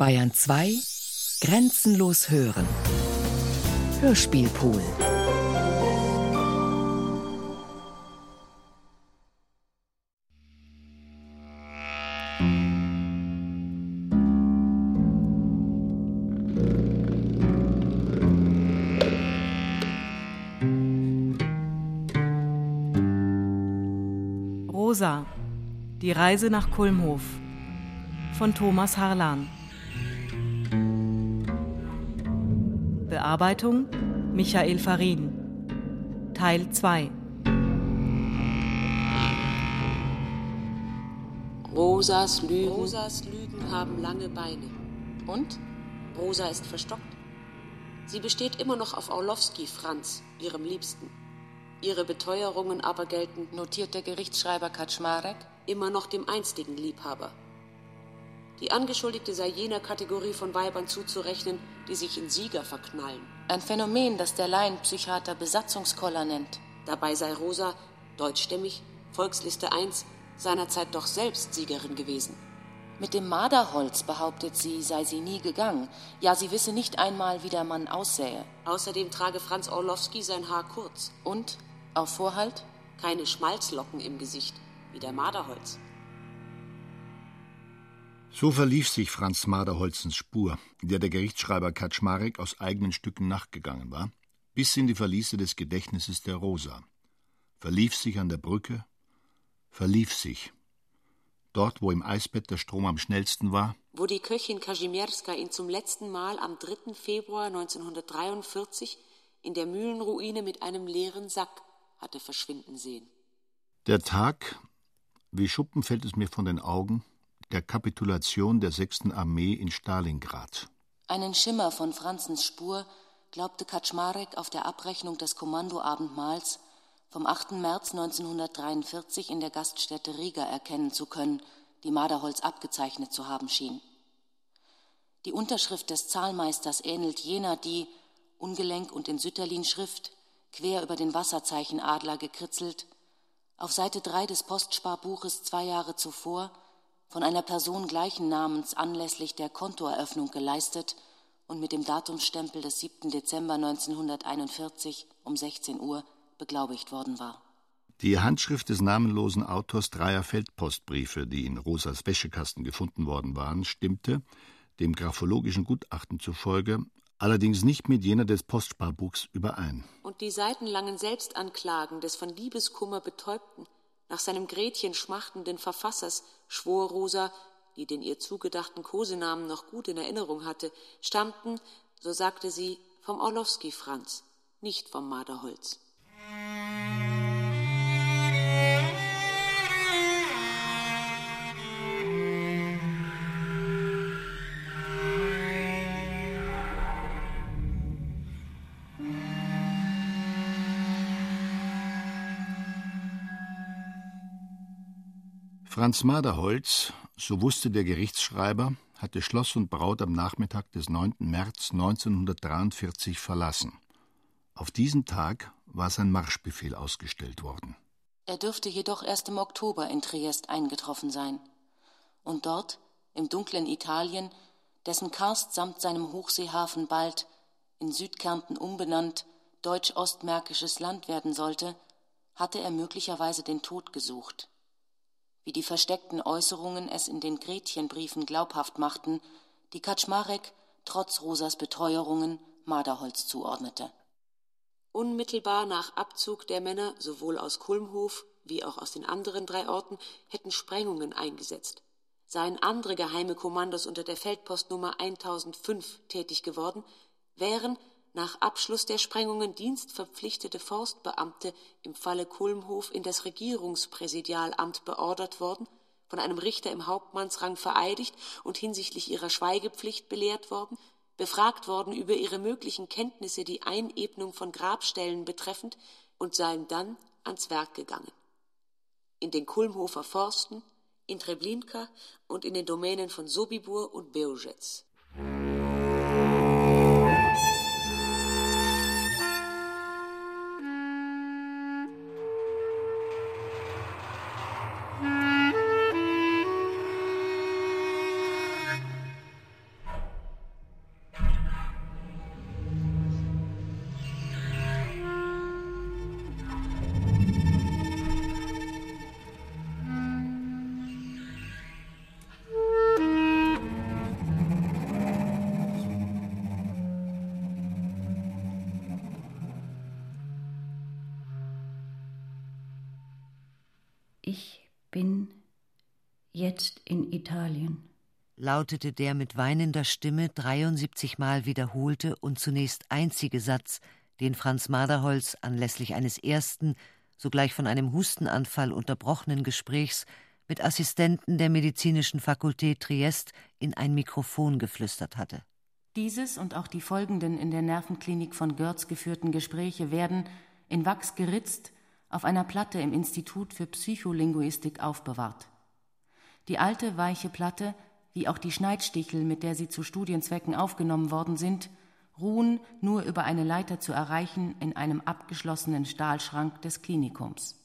Bayern 2 Grenzenlos hören. Hörspielpool. Rosa. Die Reise nach Kulmhof von Thomas Harlan. Bearbeitung Michael Farin. Teil 2 Rosas Lügen. Rosas Lügen haben lange Beine. Und? Rosa ist verstockt. Sie besteht immer noch auf Orlowski Franz, ihrem Liebsten. Ihre Beteuerungen aber gelten, notiert der Gerichtsschreiber Kaczmarek, immer noch dem einstigen Liebhaber. Die Angeschuldigte sei jener Kategorie von Weibern zuzurechnen, die sich in Sieger verknallen. Ein Phänomen, das der Laienpsychiater Besatzungskoller nennt. Dabei sei Rosa, deutschstämmig, Volksliste 1, seinerzeit doch selbst Siegerin gewesen. Mit dem Marderholz, behauptet sie, sei sie nie gegangen. Ja, sie wisse nicht einmal, wie der Mann aussähe. Außerdem trage Franz Orlowski sein Haar kurz. Und? Auf Vorhalt? Keine Schmalzlocken im Gesicht, wie der Marderholz. So verlief sich Franz Marderholzens Spur, der der Gerichtsschreiber Kaczmarek aus eigenen Stücken nachgegangen war, bis in die Verliese des Gedächtnisses der Rosa. Verlief sich an der Brücke, verlief sich. Dort, wo im Eisbett der Strom am schnellsten war, wo die Köchin Kazimierska ihn zum letzten Mal am 3. Februar 1943 in der Mühlenruine mit einem leeren Sack hatte verschwinden sehen. Der Tag, wie Schuppen fällt es mir von den Augen, der Kapitulation der 6. Armee in Stalingrad. Einen Schimmer von Franzens Spur glaubte Kaczmarek auf der Abrechnung des Kommandoabendmahls vom 8. März 1943 in der Gaststätte Riga erkennen zu können, die Maderholz abgezeichnet zu haben schien. Die Unterschrift des Zahlmeisters ähnelt jener, die, ungelenk und in Sütterlin-Schrift, quer über den Wasserzeichenadler gekritzelt, auf Seite 3 des Postsparbuches zwei Jahre zuvor von einer Person gleichen Namens anlässlich der Kontoeröffnung geleistet und mit dem Datumsstempel des 7. Dezember 1941 um 16 Uhr beglaubigt worden war. Die Handschrift des namenlosen Autors dreier Feldpostbriefe, die in Rosas Wäschekasten gefunden worden waren, stimmte, dem graphologischen Gutachten zufolge, allerdings nicht mit jener des Postsparbuchs überein. Und die seitenlangen Selbstanklagen des von Liebeskummer betäubten, nach seinem Gretchen schmachtenden Verfassers schwor Rosa, die den ihr zugedachten Kosenamen noch gut in Erinnerung hatte, stammten, so sagte sie, vom Orlowski Franz, nicht vom Marderholz. Franz Maderholz, so wusste der Gerichtsschreiber, hatte Schloss und Braut am Nachmittag des 9. März 1943 verlassen. Auf diesen Tag war sein Marschbefehl ausgestellt worden. Er dürfte jedoch erst im Oktober in Triest eingetroffen sein. Und dort, im dunklen Italien, dessen Karst samt seinem Hochseehafen bald, in Südkärnten umbenannt, deutsch-ostmärkisches Land werden sollte, hatte er möglicherweise den Tod gesucht wie die versteckten Äußerungen es in den Gretchenbriefen glaubhaft machten, die Kaczmarek trotz Rosas Beteuerungen Marderholz zuordnete. Unmittelbar nach Abzug der Männer sowohl aus Kulmhof wie auch aus den anderen drei Orten hätten Sprengungen eingesetzt. Seien andere geheime Kommandos unter der Feldpostnummer 1005 tätig geworden, wären nach Abschluss der Sprengungen dienstverpflichtete Forstbeamte im Falle Kulmhof in das Regierungspräsidialamt beordert worden, von einem Richter im Hauptmannsrang vereidigt und hinsichtlich ihrer Schweigepflicht belehrt worden, befragt worden über ihre möglichen Kenntnisse die Einebnung von Grabstellen betreffend und seien dann ans Werk gegangen. In den Kulmhofer Forsten, in Treblinka und in den Domänen von Sobibur und Beogetz. Jetzt in Italien, lautete der mit weinender Stimme 73 Mal wiederholte und zunächst einzige Satz, den Franz Maderholz anlässlich eines ersten, sogleich von einem Hustenanfall unterbrochenen Gesprächs mit Assistenten der medizinischen Fakultät Triest in ein Mikrofon geflüstert hatte. Dieses und auch die folgenden in der Nervenklinik von Görz geführten Gespräche werden, in Wachs geritzt, auf einer Platte im Institut für Psycholinguistik aufbewahrt. Die alte, weiche Platte, wie auch die Schneidstichel, mit der sie zu Studienzwecken aufgenommen worden sind, ruhen, nur über eine Leiter zu erreichen, in einem abgeschlossenen Stahlschrank des Klinikums.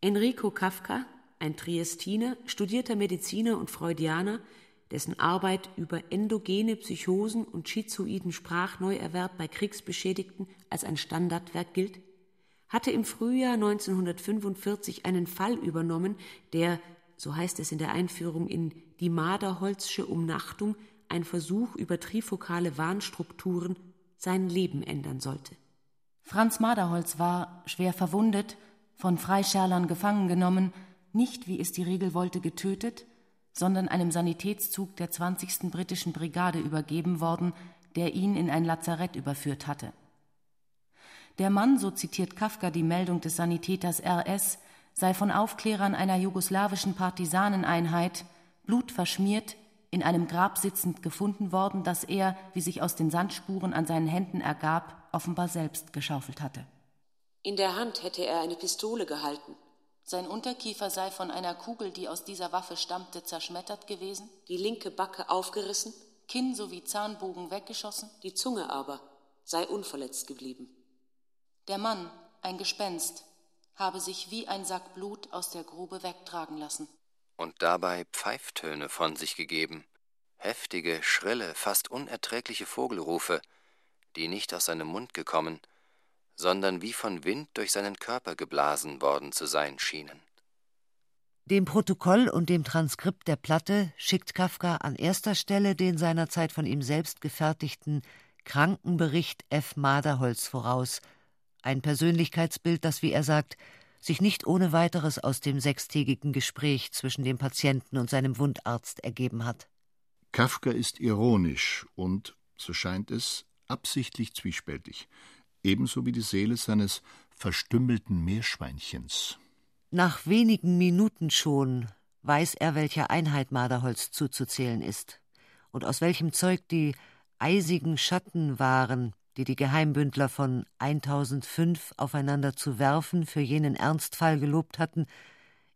Enrico Kafka, ein Triestiner, studierter Mediziner und Freudianer, dessen Arbeit über endogene Psychosen und schizoiden Sprachneuerwerb bei Kriegsbeschädigten als ein Standardwerk gilt, hatte im Frühjahr 1945 einen Fall übernommen, der, so heißt es in der Einführung in Die Maderholzsche Umnachtung, ein Versuch über trifokale Warnstrukturen sein Leben ändern sollte. Franz Maderholz war, schwer verwundet, von Freischärlern gefangen genommen, nicht, wie es die Regel wollte, getötet, sondern einem Sanitätszug der 20. britischen Brigade übergeben worden, der ihn in ein Lazarett überführt hatte. Der Mann, so zitiert Kafka die Meldung des Sanitäters RS, sei von Aufklärern einer jugoslawischen Partisaneneinheit blutverschmiert in einem Grab sitzend gefunden worden, das er, wie sich aus den Sandspuren an seinen Händen ergab, offenbar selbst geschaufelt hatte. In der Hand hätte er eine Pistole gehalten. Sein Unterkiefer sei von einer Kugel, die aus dieser Waffe stammte, zerschmettert gewesen, die linke Backe aufgerissen, Kinn sowie Zahnbogen weggeschossen, die Zunge aber sei unverletzt geblieben. Der Mann, ein Gespenst, habe sich wie ein Sack Blut aus der Grube wegtragen lassen und dabei Pfeiftöne von sich gegeben, heftige, schrille, fast unerträgliche Vogelrufe, die nicht aus seinem Mund gekommen, sondern wie von Wind durch seinen Körper geblasen worden zu sein schienen. Dem Protokoll und dem Transkript der Platte schickt Kafka an erster Stelle den seinerzeit von ihm selbst gefertigten Krankenbericht F. Maderholz voraus, ein Persönlichkeitsbild, das, wie er sagt, sich nicht ohne weiteres aus dem sechstägigen Gespräch zwischen dem Patienten und seinem Wundarzt ergeben hat. Kafka ist ironisch und, so scheint es, absichtlich zwiespältig, ebenso wie die Seele seines verstümmelten Meerschweinchens. Nach wenigen Minuten schon weiß er, welcher Einheit Maderholz zuzuzählen ist und aus welchem Zeug die eisigen Schatten waren, die die Geheimbündler von 1005 aufeinander zu werfen für jenen Ernstfall gelobt hatten,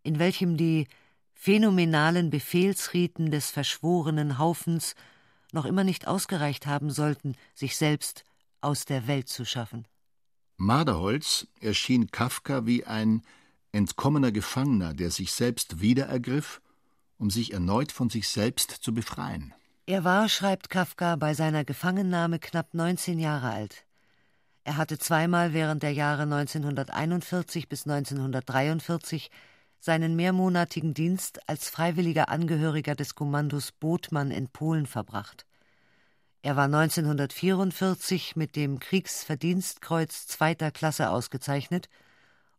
in welchem die phänomenalen Befehlsriten des verschworenen Haufens noch immer nicht ausgereicht haben sollten, sich selbst aus der Welt zu schaffen. Marderholz erschien Kafka wie ein entkommener Gefangener, der sich selbst wiederergriff, um sich erneut von sich selbst zu befreien. Er war, schreibt Kafka, bei seiner Gefangennahme knapp 19 Jahre alt. Er hatte zweimal während der Jahre 1941 bis 1943 seinen mehrmonatigen Dienst als freiwilliger Angehöriger des Kommandos Botmann in Polen verbracht. Er war 1944 mit dem Kriegsverdienstkreuz zweiter Klasse ausgezeichnet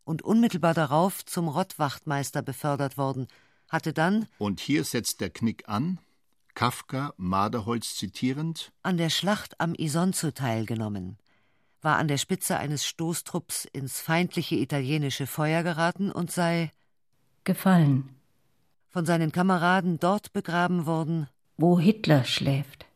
und unmittelbar darauf zum Rottwachtmeister befördert worden, hatte dann Und hier setzt der Knick an, Kafka Maderholz zitierend? An der Schlacht am Isonzo teilgenommen, war an der Spitze eines Stoßtrupps ins feindliche italienische Feuer geraten und sei gefallen, von seinen Kameraden dort begraben worden, wo Hitler schläft.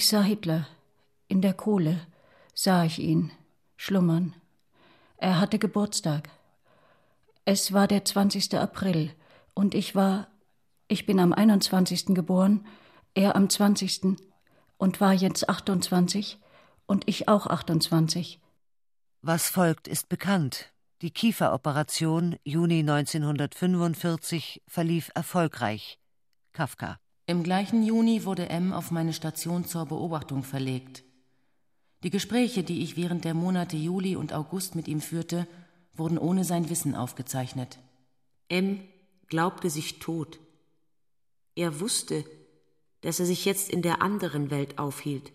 Ich sah Hitler. In der Kohle sah ich ihn schlummern. Er hatte Geburtstag. Es war der 20. April und ich war, ich bin am 21. geboren, er am 20. und war jetzt 28 und ich auch 28. Was folgt, ist bekannt. Die Kieferoperation Juni 1945 verlief erfolgreich. Kafka. Im gleichen Juni wurde M auf meine Station zur Beobachtung verlegt. Die Gespräche, die ich während der Monate Juli und August mit ihm führte, wurden ohne sein Wissen aufgezeichnet. M glaubte sich tot. Er wusste, dass er sich jetzt in der anderen Welt aufhielt,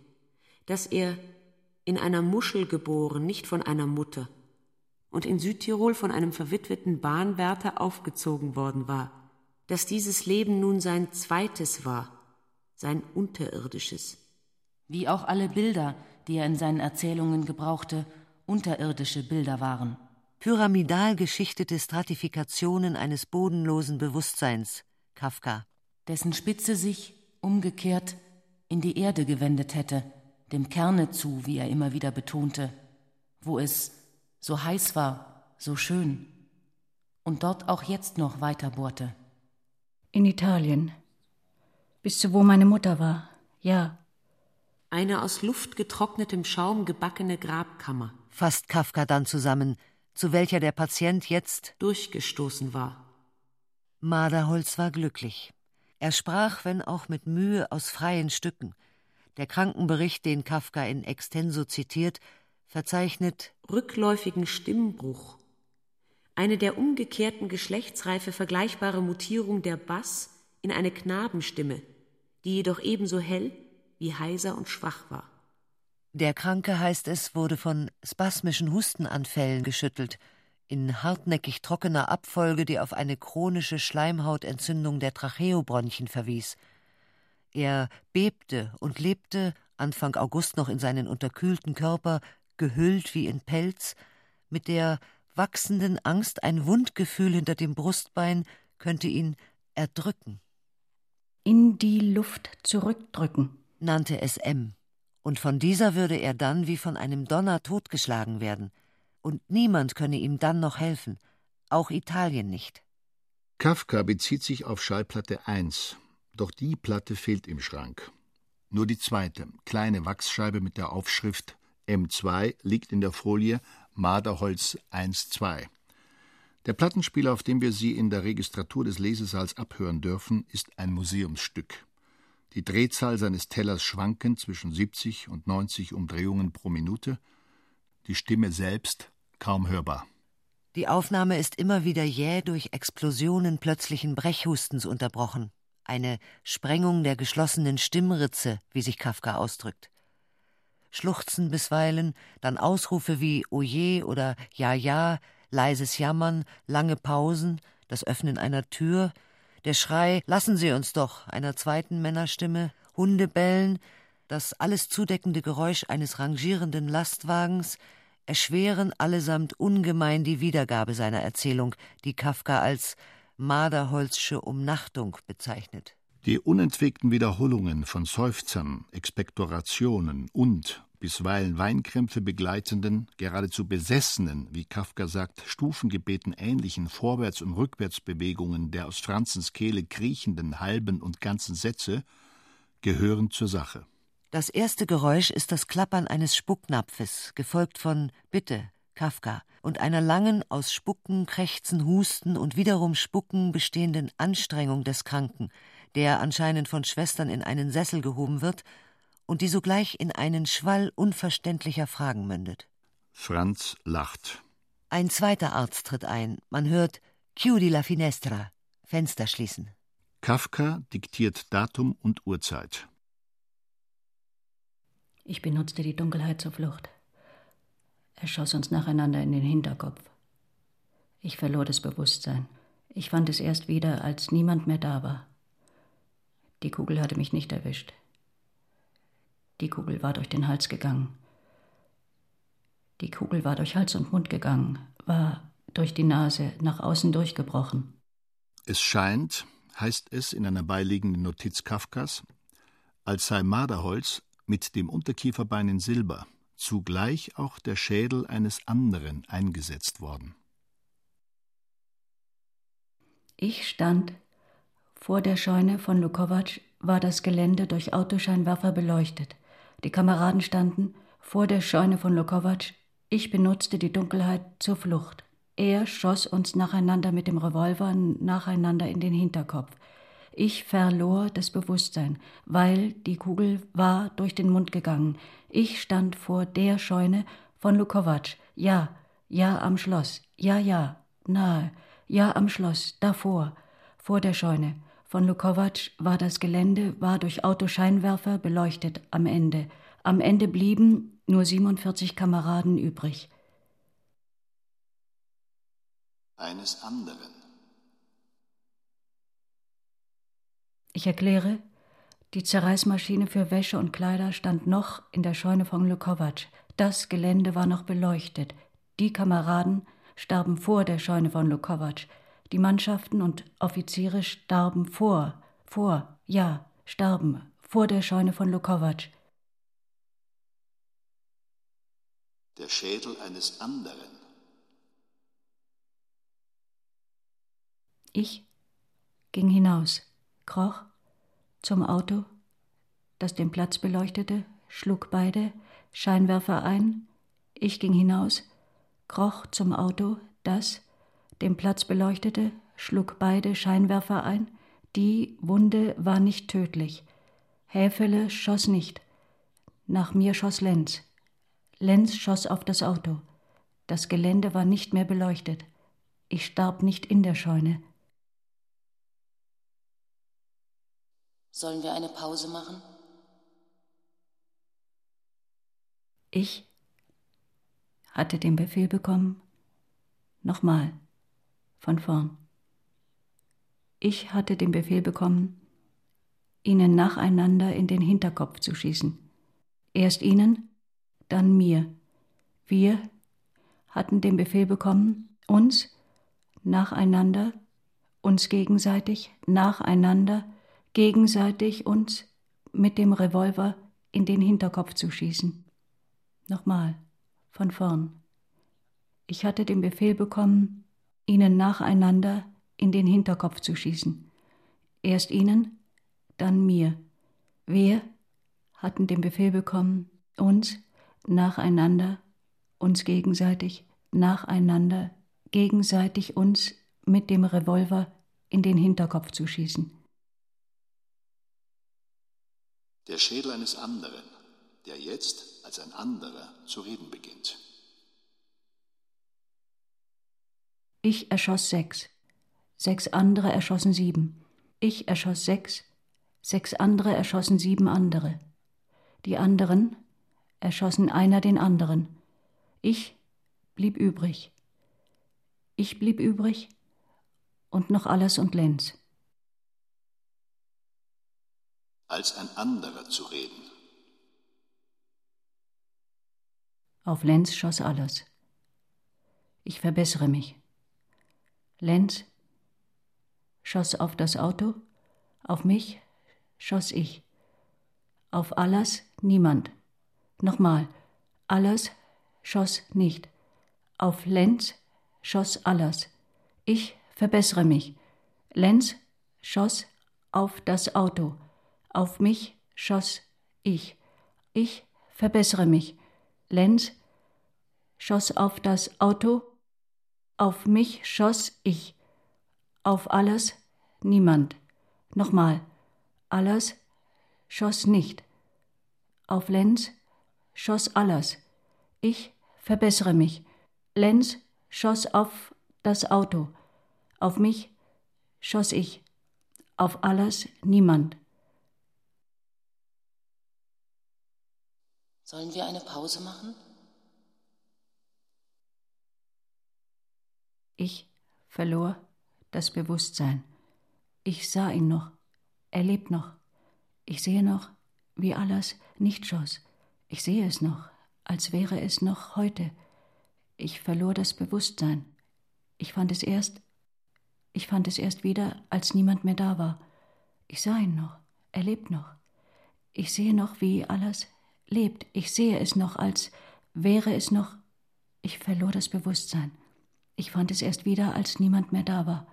dass er in einer Muschel geboren, nicht von einer Mutter, und in Südtirol von einem verwitweten Bahnwärter aufgezogen worden war, dass dieses Leben nun sein zweites war, sein unterirdisches. Wie auch alle Bilder, die er in seinen Erzählungen gebrauchte, unterirdische Bilder waren. Pyramidal geschichtete Stratifikationen eines bodenlosen Bewusstseins, Kafka. Dessen Spitze sich, umgekehrt, in die Erde gewendet hätte, dem Kerne zu, wie er immer wieder betonte, wo es so heiß war, so schön, und dort auch jetzt noch weiter bohrte. In Italien. Bis zu wo meine Mutter war, ja. Eine aus Luft getrocknetem Schaum gebackene Grabkammer. Fasst Kafka dann zusammen, zu welcher der Patient jetzt durchgestoßen war. Marderholz war glücklich. Er sprach, wenn auch mit Mühe, aus freien Stücken. Der Krankenbericht, den Kafka in extenso zitiert, verzeichnet rückläufigen Stimmbruch, eine der umgekehrten Geschlechtsreife vergleichbare Mutierung der Bass in eine Knabenstimme, die jedoch ebenso hell wie heiser und schwach war. Der Kranke, heißt es, wurde von spasmischen Hustenanfällen geschüttelt, in hartnäckig trockener Abfolge, die auf eine chronische Schleimhautentzündung der Tracheobronchien verwies. Er bebte und lebte, Anfang August noch in seinen unterkühlten Körper, gehüllt wie in Pelz, mit der wachsenden Angst, ein Wundgefühl hinter dem Brustbein könnte ihn erdrücken. In die Luft zurückdrücken, nannte es M und von dieser würde er dann wie von einem Donner totgeschlagen werden, und niemand könne ihm dann noch helfen, auch Italien nicht. Kafka bezieht sich auf Schallplatte 1, doch die Platte fehlt im Schrank. Nur die zweite, kleine Wachsscheibe mit der Aufschrift M2 liegt in der Folie Marderholz 1-2. Der Plattenspieler, auf dem wir sie in der Registratur des Lesesaals abhören dürfen, ist ein Museumsstück die Drehzahl seines Tellers schwankend zwischen 70 und 90 Umdrehungen pro Minute, die Stimme selbst kaum hörbar. Die Aufnahme ist immer wieder jäh durch Explosionen plötzlichen Brechhustens unterbrochen, eine Sprengung der geschlossenen Stimmritze, wie sich Kafka ausdrückt. Schluchzen bisweilen, dann Ausrufe wie Oje oder Ja, ja, leises Jammern, lange Pausen, das Öffnen einer Tür, der Schrei Lassen Sie uns doch einer zweiten Männerstimme, Hundebellen, das alles zudeckende Geräusch eines rangierenden Lastwagens erschweren allesamt ungemein die Wiedergabe seiner Erzählung, die Kafka als Marderholzsche Umnachtung bezeichnet. Die unentwegten Wiederholungen von Seufzern, Expektorationen und bisweilen Weinkrämpfe begleitenden, geradezu besessenen, wie Kafka sagt, Stufengebeten ähnlichen Vorwärts- und Rückwärtsbewegungen der aus Franzens Kehle kriechenden halben und ganzen Sätze gehören zur Sache. Das erste Geräusch ist das Klappern eines Spucknapfes, gefolgt von Bitte, Kafka, und einer langen, aus Spucken, Krächzen, Husten und wiederum Spucken bestehenden Anstrengung des Kranken, der anscheinend von Schwestern in einen Sessel gehoben wird und die sogleich in einen Schwall unverständlicher Fragen mündet. Franz lacht. Ein zweiter Arzt tritt ein. Man hört Chiudi la finestra. Fenster schließen. Kafka diktiert Datum und Uhrzeit. Ich benutzte die Dunkelheit zur Flucht. Er schoss uns nacheinander in den Hinterkopf. Ich verlor das Bewusstsein. Ich fand es erst wieder, als niemand mehr da war. Die Kugel hatte mich nicht erwischt. Die Kugel war durch den Hals gegangen. Die Kugel war durch Hals und Mund gegangen, war durch die Nase nach außen durchgebrochen. Es scheint, heißt es in einer beiliegenden Notiz Kafkas, als sei Marderholz mit dem Unterkieferbein in Silber zugleich auch der Schädel eines anderen eingesetzt worden. Ich stand vor der Scheune von Lukovac war das Gelände durch Autoscheinwerfer beleuchtet. Die Kameraden standen vor der Scheune von Lokovac. Ich benutzte die Dunkelheit zur Flucht. Er schoss uns nacheinander mit dem Revolver nacheinander in den Hinterkopf. Ich verlor das Bewusstsein, weil die Kugel war durch den Mund gegangen. Ich stand vor der Scheune von Lukovac. Ja, ja am Schloss. Ja, ja, nahe. Ja am Schloss, davor, vor der Scheune. Von Lukovac war das Gelände, war durch Autoscheinwerfer beleuchtet am Ende. Am Ende blieben nur 47 Kameraden übrig. Eines anderen. Ich erkläre, die Zerreißmaschine für Wäsche und Kleider stand noch in der Scheune von Lukovac. Das Gelände war noch beleuchtet. Die Kameraden starben vor der Scheune von Lukovac. Die Mannschaften und Offiziere starben vor, vor, ja, starben vor der Scheune von Lukovac. Der Schädel eines anderen. Ich ging hinaus kroch zum Auto, das den Platz beleuchtete, schlug beide Scheinwerfer ein, ich ging hinaus, kroch zum Auto, das den Platz beleuchtete, schlug beide Scheinwerfer ein, die Wunde war nicht tödlich. Häfele schoss nicht. Nach mir schoss Lenz. Lenz schoss auf das Auto. Das Gelände war nicht mehr beleuchtet. Ich starb nicht in der Scheune. Sollen wir eine Pause machen? Ich hatte den Befehl bekommen. Nochmal, von vorn. Ich hatte den Befehl bekommen, ihnen nacheinander in den Hinterkopf zu schießen. Erst ihnen, dann mir. Wir hatten den Befehl bekommen, uns nacheinander, uns gegenseitig nacheinander gegenseitig uns mit dem Revolver in den Hinterkopf zu schießen. Nochmal, von vorn. Ich hatte den Befehl bekommen, ihnen nacheinander in den Hinterkopf zu schießen. Erst ihnen, dann mir. Wir hatten den Befehl bekommen, uns nacheinander, uns gegenseitig, nacheinander, gegenseitig uns mit dem Revolver in den Hinterkopf zu schießen. der Schädel eines anderen, der jetzt als ein anderer zu reden beginnt. Ich erschoss sechs, sechs andere erschossen sieben. Ich erschoss sechs, sechs andere erschossen sieben andere. Die anderen erschossen einer den anderen. Ich blieb übrig. Ich blieb übrig und noch alles und Lenz. als ein anderer zu reden. Auf Lenz schoss alles. Ich verbessere mich. Lenz schoss auf das Auto, auf mich schoss ich. Auf alles niemand. Nochmal, alles schoss nicht. Auf Lenz schoss alles. Ich verbessere mich. Lenz schoss auf das Auto. Auf mich schoss ich. Ich verbessere mich. Lenz schoss auf das Auto. Auf mich schoss ich. Auf alles niemand. Nochmal. Alles schoss nicht. Auf Lenz schoss alles. Ich verbessere mich. Lenz schoss auf das Auto. Auf mich schoss ich. Auf alles niemand. Sollen wir eine Pause machen? Ich verlor das Bewusstsein. Ich sah ihn noch. Er lebt noch. Ich sehe noch, wie alles nicht schoss. Ich sehe es noch, als wäre es noch heute. Ich verlor das Bewusstsein. Ich fand es erst, ich fand es erst wieder, als niemand mehr da war. Ich sah ihn noch. Er lebt noch. Ich sehe noch, wie alles lebt. Ich sehe es noch, als wäre es noch. Ich verlor das Bewusstsein. Ich fand es erst wieder, als niemand mehr da war.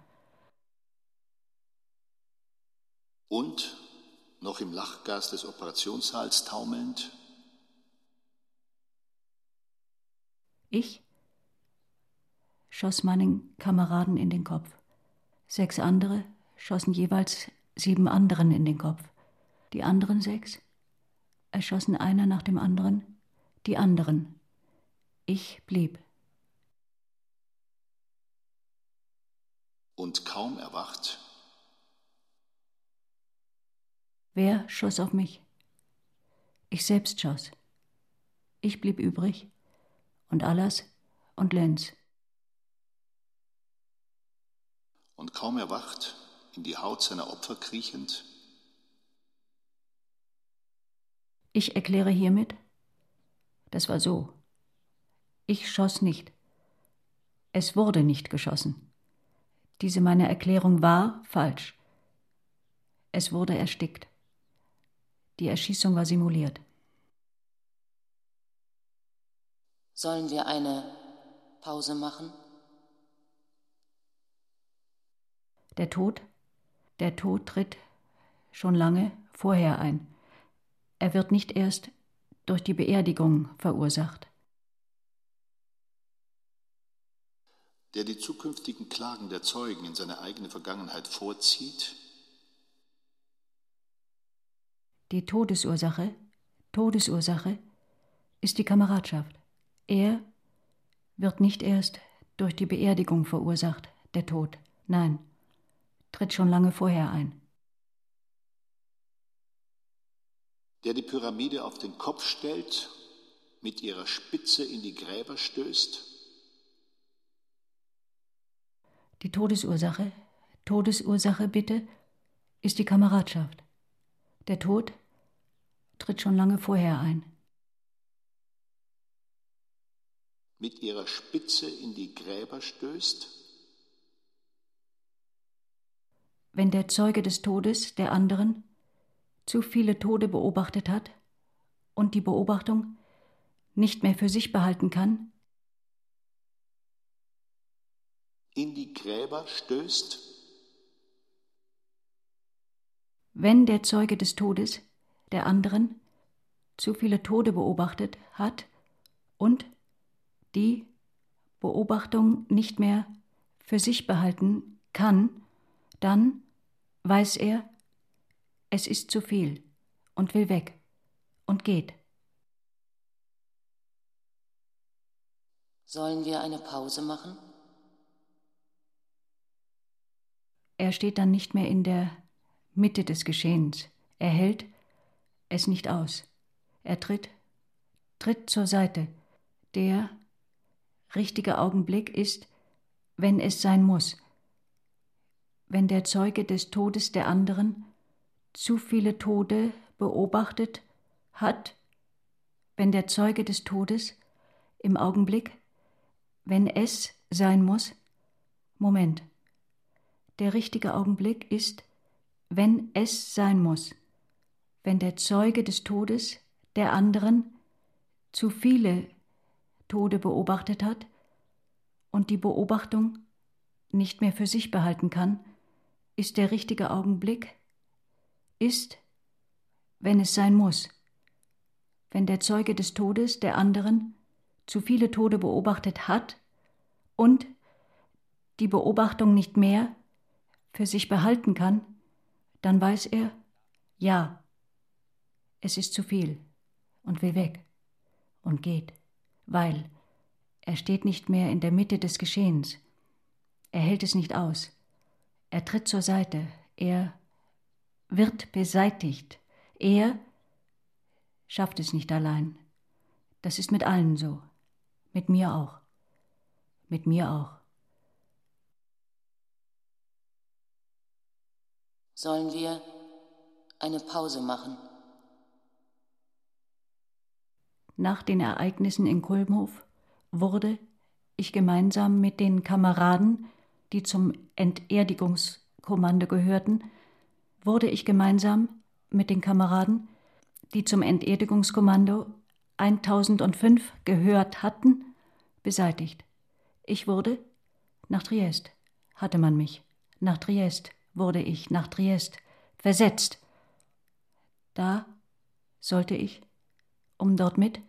Und, noch im Lachgas des Operationssaals taumelnd, ich schoss meinen Kameraden in den Kopf. Sechs andere schossen jeweils sieben anderen in den Kopf. Die anderen sechs erschossen einer nach dem anderen, die anderen. Ich blieb. Und kaum erwacht? Wer schoss auf mich? Ich selbst schoss. Ich blieb übrig und Allas und Lenz. Und kaum erwacht, in die Haut seiner Opfer kriechend? Ich erkläre hiermit, das war so. Ich schoss nicht. Es wurde nicht geschossen. Diese meine Erklärung war falsch. Es wurde erstickt. Die Erschießung war simuliert. Sollen wir eine Pause machen? Der Tod, der Tod tritt schon lange vorher ein. Er wird nicht erst durch die Beerdigung verursacht. Der die zukünftigen Klagen der Zeugen in seine eigene Vergangenheit vorzieht, Die Todesursache, Todesursache ist die Kameradschaft. Er wird nicht erst durch die Beerdigung verursacht, der Tod. Nein, tritt schon lange vorher ein. der die Pyramide auf den Kopf stellt, mit ihrer Spitze in die Gräber stößt? Die Todesursache, Todesursache bitte, ist die Kameradschaft. Der Tod tritt schon lange vorher ein. Mit ihrer Spitze in die Gräber stößt? Wenn der Zeuge des Todes der anderen zu viele Tode beobachtet hat und die Beobachtung nicht mehr für sich behalten kann, in die Gräber stößt? Wenn der Zeuge des Todes der anderen zu viele Tode beobachtet hat und die Beobachtung nicht mehr für sich behalten kann, dann weiß er, es ist zu viel und will weg und geht. Sollen wir eine Pause machen? Er steht dann nicht mehr in der Mitte des Geschehens. Er hält es nicht aus. Er tritt, tritt zur Seite. Der richtige Augenblick ist, wenn es sein muss. Wenn der Zeuge des Todes der anderen zu viele Tode beobachtet hat, wenn der Zeuge des Todes im Augenblick, wenn es sein muss, Moment, der richtige Augenblick ist, wenn es sein muss, wenn der Zeuge des Todes der anderen zu viele Tode beobachtet hat und die Beobachtung nicht mehr für sich behalten kann, ist der richtige Augenblick, ist, wenn es sein muss, wenn der Zeuge des Todes der anderen zu viele Tode beobachtet hat und die Beobachtung nicht mehr für sich behalten kann, dann weiß er, ja, es ist zu viel und will weg und geht, weil er steht nicht mehr in der Mitte des Geschehens. Er hält es nicht aus. Er tritt zur Seite. Er wird beseitigt. Er schafft es nicht allein. Das ist mit allen so. Mit mir auch. Mit mir auch. Sollen wir eine Pause machen? Nach den Ereignissen in Kulmhof wurde ich gemeinsam mit den Kameraden, die zum Enterdigungskommando gehörten, wurde ich gemeinsam mit den Kameraden, die zum Enterdigungskommando 1005 gehört hatten, beseitigt. Ich wurde nach Triest, hatte man mich, nach Triest wurde ich, nach Triest, versetzt. Da sollte ich, um dort mit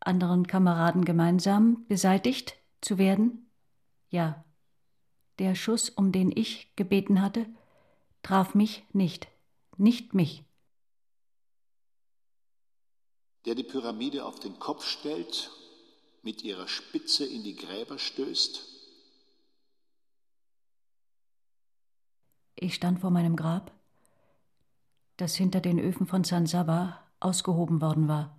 anderen Kameraden gemeinsam beseitigt zu werden? Ja. Der Schuss, um den ich gebeten hatte, traf mich nicht, nicht mich. Der die Pyramide auf den Kopf stellt, mit ihrer Spitze in die Gräber stößt? Ich stand vor meinem Grab, das hinter den Öfen von San Saba ausgehoben worden war.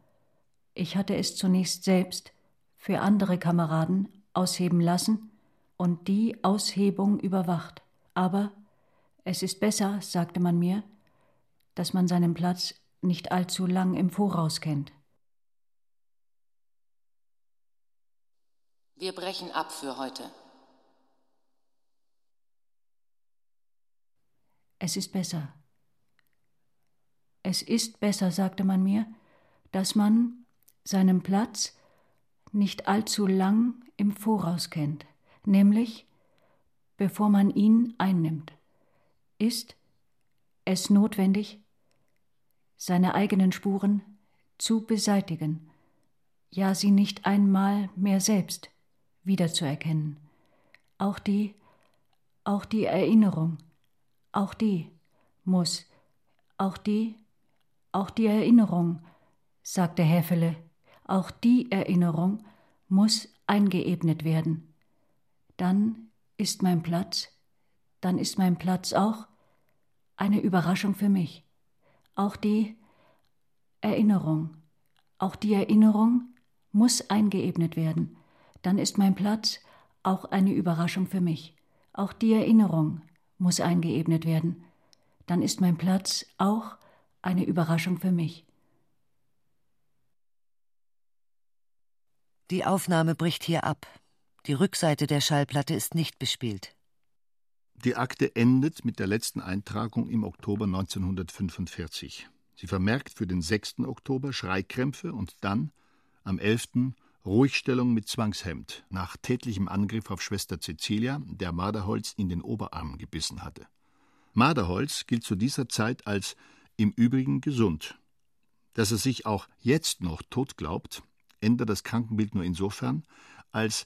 Ich hatte es zunächst selbst für andere Kameraden ausheben lassen und die Aushebung überwacht. Aber es ist besser, sagte man mir, dass man seinen Platz nicht allzu lang im Voraus kennt. Wir brechen ab für heute. Es ist besser. Es ist besser, sagte man mir, dass man seinen Platz nicht allzu lang im Voraus kennt, nämlich bevor man ihn einnimmt. Ist es notwendig, seine eigenen Spuren zu beseitigen, ja sie nicht einmal mehr selbst wiederzuerkennen. Auch die, auch die Erinnerung, auch die muss, auch die, auch die Erinnerung, sagte Häfele, auch die Erinnerung muss eingeebnet werden. Dann ist mein Platz, dann ist mein Platz auch eine Überraschung für mich. Auch die Erinnerung, auch die Erinnerung muss eingeebnet werden. Dann ist mein Platz auch eine Überraschung für mich. Auch die Erinnerung muss eingeebnet werden. Dann ist mein Platz auch eine Überraschung für mich. Die Aufnahme bricht hier ab. Die Rückseite der Schallplatte ist nicht bespielt. Die Akte endet mit der letzten Eintragung im Oktober 1945. Sie vermerkt für den 6. Oktober Schreikrämpfe und dann, am 11. Ruhigstellung mit Zwangshemd nach tätlichem Angriff auf Schwester Cecilia, der Marderholz in den Oberarm gebissen hatte. Marderholz gilt zu dieser Zeit als im Übrigen gesund. Dass er sich auch jetzt noch tot glaubt, ändert das Krankenbild nur insofern, als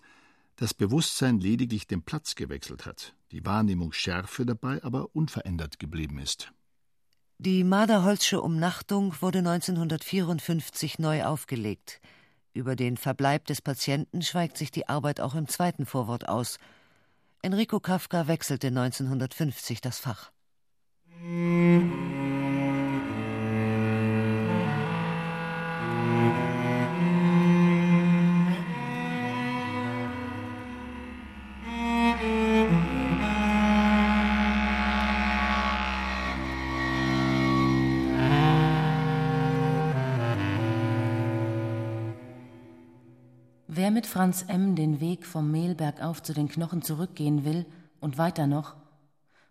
das Bewusstsein lediglich den Platz gewechselt hat, die Wahrnehmungsschärfe dabei aber unverändert geblieben ist. Die Marderholzsche Umnachtung wurde 1954 neu aufgelegt. Über den Verbleib des Patienten schweigt sich die Arbeit auch im zweiten Vorwort aus. Enrico Kafka wechselte 1950 das Fach. Mit Franz M. den Weg vom Mehlberg auf zu den Knochen zurückgehen will und weiter noch,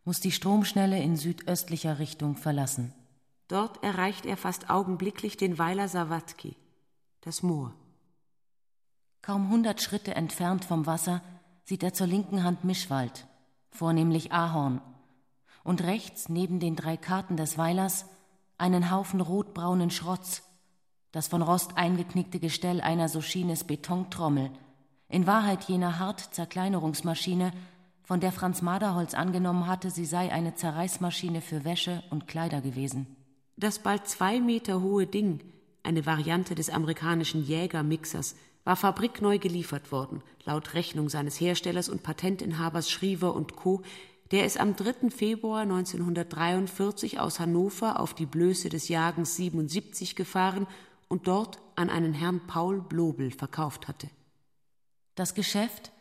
muss die Stromschnelle in südöstlicher Richtung verlassen. Dort erreicht er fast augenblicklich den Weiler Sawatki, das Moor. Kaum hundert Schritte entfernt vom Wasser sieht er zur linken Hand Mischwald, vornehmlich Ahorn, und rechts neben den drei Karten des Weilers einen Haufen rotbraunen Schrotts, das von Rost eingeknickte Gestell einer Soschines Betontrommel, in Wahrheit jener Hart-Zerkleinerungsmaschine, von der Franz Maderholz angenommen hatte, sie sei eine Zerreißmaschine für Wäsche und Kleider gewesen. Das bald zwei Meter hohe Ding, eine Variante des amerikanischen Jägermixers, war fabrikneu geliefert worden, laut Rechnung seines Herstellers und Patentinhabers Schriever und Co., der es am 3. Februar 1943 aus Hannover auf die Blöße des Jagens 77 gefahren und dort an einen Herrn Paul Blobel verkauft hatte. Das Geschäft,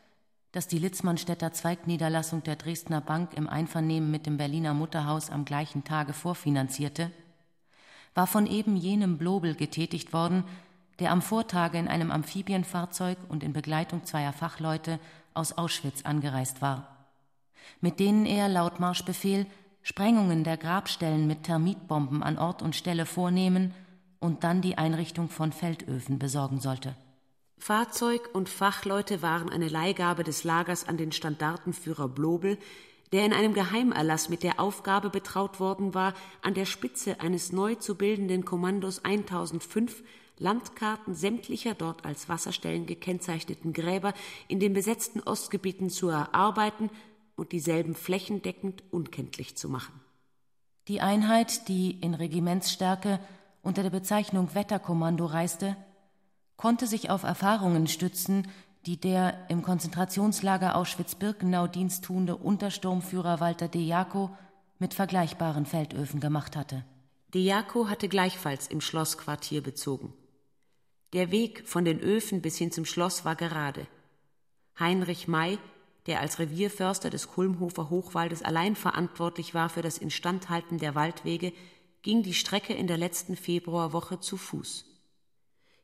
das die Litzmannstädter Zweigniederlassung der Dresdner Bank im Einvernehmen mit dem Berliner Mutterhaus am gleichen Tage vorfinanzierte, war von eben jenem Blobel getätigt worden, der am Vortage in einem Amphibienfahrzeug und in Begleitung zweier Fachleute aus Auschwitz angereist war, mit denen er laut Marschbefehl Sprengungen der Grabstellen mit Termitbomben an Ort und Stelle vornehmen und dann die Einrichtung von Feldöfen besorgen sollte. Fahrzeug und Fachleute waren eine Leihgabe des Lagers an den Standartenführer Blobel, der in einem Geheimerlass mit der Aufgabe betraut worden war, an der Spitze eines neu zu bildenden Kommandos 1005 Landkarten sämtlicher dort als Wasserstellen gekennzeichneten Gräber in den besetzten Ostgebieten zu erarbeiten und dieselben flächendeckend unkenntlich zu machen. Die Einheit, die in Regimentsstärke unter der Bezeichnung Wetterkommando reiste, konnte sich auf Erfahrungen stützen, die der im Konzentrationslager Auschwitz-Birkenau diensttuende Untersturmführer Walter Dejako mit vergleichbaren Feldöfen gemacht hatte. Dejako hatte gleichfalls im Schlossquartier bezogen. Der Weg von den Öfen bis hin zum Schloss war gerade. Heinrich May, der als Revierförster des Kulmhofer Hochwaldes allein verantwortlich war für das Instandhalten der Waldwege, ging die Strecke in der letzten Februarwoche zu Fuß.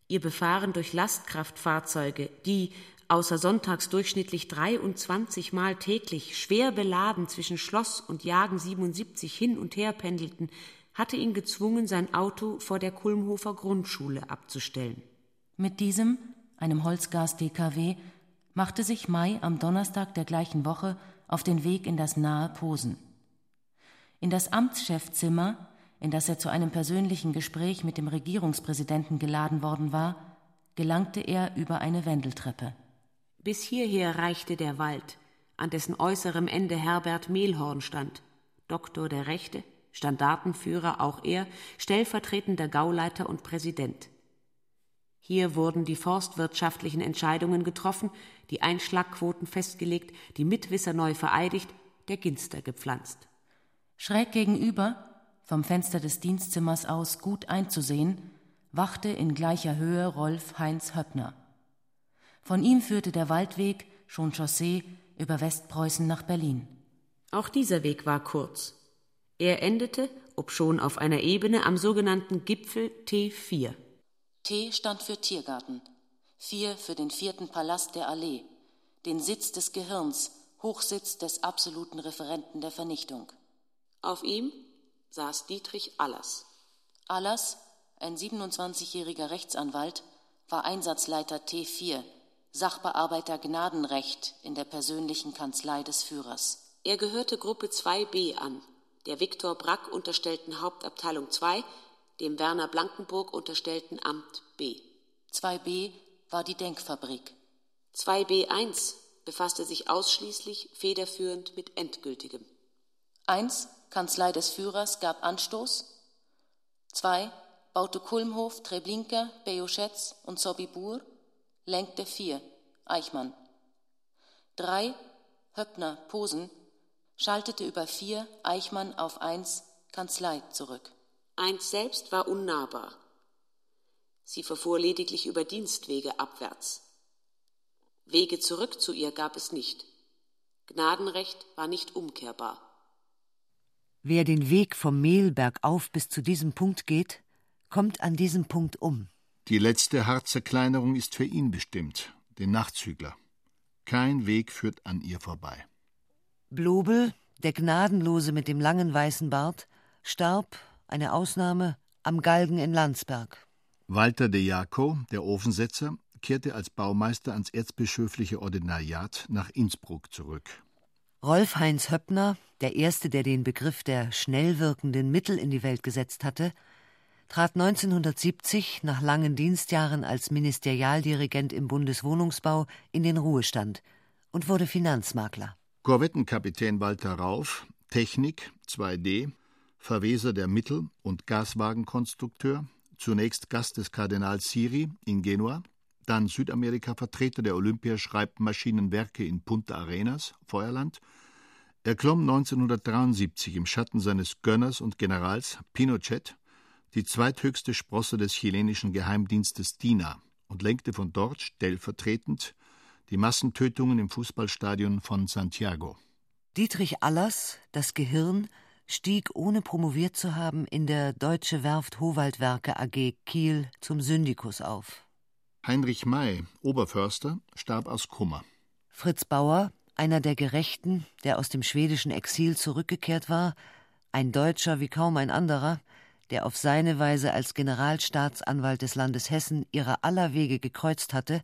Ihr Befahren durch Lastkraftfahrzeuge, die, außer sonntags durchschnittlich 23 Mal täglich schwer beladen zwischen Schloss und Jagen 77 hin und her pendelten, hatte ihn gezwungen, sein Auto vor der Kulmhofer Grundschule abzustellen. Mit diesem, einem Holzgas-DKW, machte sich Mai am Donnerstag der gleichen Woche auf den Weg in das nahe Posen. In das Amtschefzimmer, in das er zu einem persönlichen Gespräch mit dem Regierungspräsidenten geladen worden war, gelangte er über eine Wendeltreppe. Bis hierher reichte der Wald, an dessen äußerem Ende Herbert Mehlhorn stand, Doktor der Rechte, Standartenführer auch er, stellvertretender Gauleiter und Präsident. Hier wurden die forstwirtschaftlichen Entscheidungen getroffen, die Einschlagquoten festgelegt, die Mitwisser neu vereidigt, der Ginster gepflanzt. Schräg gegenüber, vom Fenster des Dienstzimmers aus gut einzusehen, wachte in gleicher Höhe Rolf Heinz Höppner. Von ihm führte der Waldweg, schon Chaussee, über Westpreußen nach Berlin. Auch dieser Weg war kurz. Er endete, obschon auf einer Ebene, am sogenannten Gipfel T4. T stand für Tiergarten, 4 für den vierten Palast der Allee, den Sitz des Gehirns, Hochsitz des absoluten Referenten der Vernichtung. Auf ihm saß Dietrich Allers. Allers, ein 27-jähriger Rechtsanwalt, war Einsatzleiter T4, Sachbearbeiter Gnadenrecht in der persönlichen Kanzlei des Führers. Er gehörte Gruppe 2b an, der Viktor Brack unterstellten Hauptabteilung 2, dem Werner Blankenburg unterstellten Amt B. 2b war die Denkfabrik. 2b1 befasste sich ausschließlich federführend mit Endgültigem. 1. Kanzlei des Führers gab Anstoß. 2. Baute Kulmhof, Treblinka, Bejoschetz und Sobibur. Lenkte 4. Eichmann. 3. Höppner, Posen schaltete über 4 Eichmann auf 1 Kanzlei zurück. 1 selbst war unnahbar. Sie verfuhr lediglich über Dienstwege abwärts. Wege zurück zu ihr gab es nicht. Gnadenrecht war nicht umkehrbar. Wer den Weg vom Mehlberg auf bis zu diesem Punkt geht, kommt an diesem Punkt um. Die letzte Hartzerkleinerung ist für ihn bestimmt, den Nachzügler. Kein Weg führt an ihr vorbei. Blobel, der Gnadenlose mit dem langen weißen Bart, starb, eine Ausnahme, am Galgen in Landsberg. Walter de Jaco, der Ofensetzer, kehrte als Baumeister ans erzbischöfliche Ordinariat nach Innsbruck zurück. Rolf Heinz Höppner, der erste, der den Begriff der schnell wirkenden Mittel in die Welt gesetzt hatte, trat 1970 nach langen Dienstjahren als Ministerialdirigent im Bundeswohnungsbau in den Ruhestand und wurde Finanzmakler. Korvettenkapitän Walter Rauf, Technik 2D, Verweser der Mittel- und Gaswagenkonstrukteur, zunächst Gast des Kardinals Siri in Genua, dann Südamerika-Vertreter der Olympiaschreibmaschinenwerke in Punta Arenas, Feuerland. Er klomm 1973 im Schatten seines Gönners und Generals Pinochet die zweithöchste Sprosse des chilenischen Geheimdienstes DINA und lenkte von dort stellvertretend die Massentötungen im Fußballstadion von Santiago. Dietrich Allers, das Gehirn, stieg, ohne promoviert zu haben, in der Deutsche Werft Howaldwerke AG Kiel zum Syndikus auf. Heinrich May, Oberförster, starb aus Kummer. Fritz Bauer, einer der Gerechten, der aus dem schwedischen Exil zurückgekehrt war, ein Deutscher wie kaum ein anderer, der auf seine Weise als Generalstaatsanwalt des Landes Hessen ihrer aller Wege gekreuzt hatte,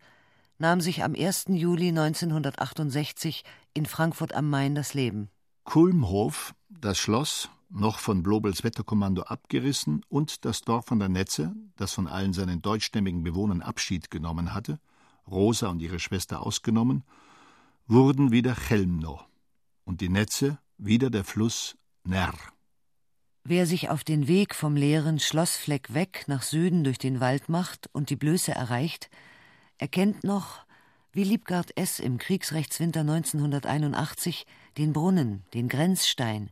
nahm sich am 1. Juli 1968 in Frankfurt am Main das Leben. Kulmhof, das Schloss, noch von Blobels Wetterkommando abgerissen, und das Dorf an der Netze, das von allen seinen deutschstämmigen Bewohnern Abschied genommen hatte, Rosa und ihre Schwester ausgenommen, wurden wieder Chelmno und die Netze wieder der Fluss Ner. Wer sich auf den Weg vom leeren Schlossfleck weg nach Süden durch den Wald macht und die Blöße erreicht, erkennt noch, wie Liebgard S. im Kriegsrechtswinter 1981 den Brunnen, den Grenzstein,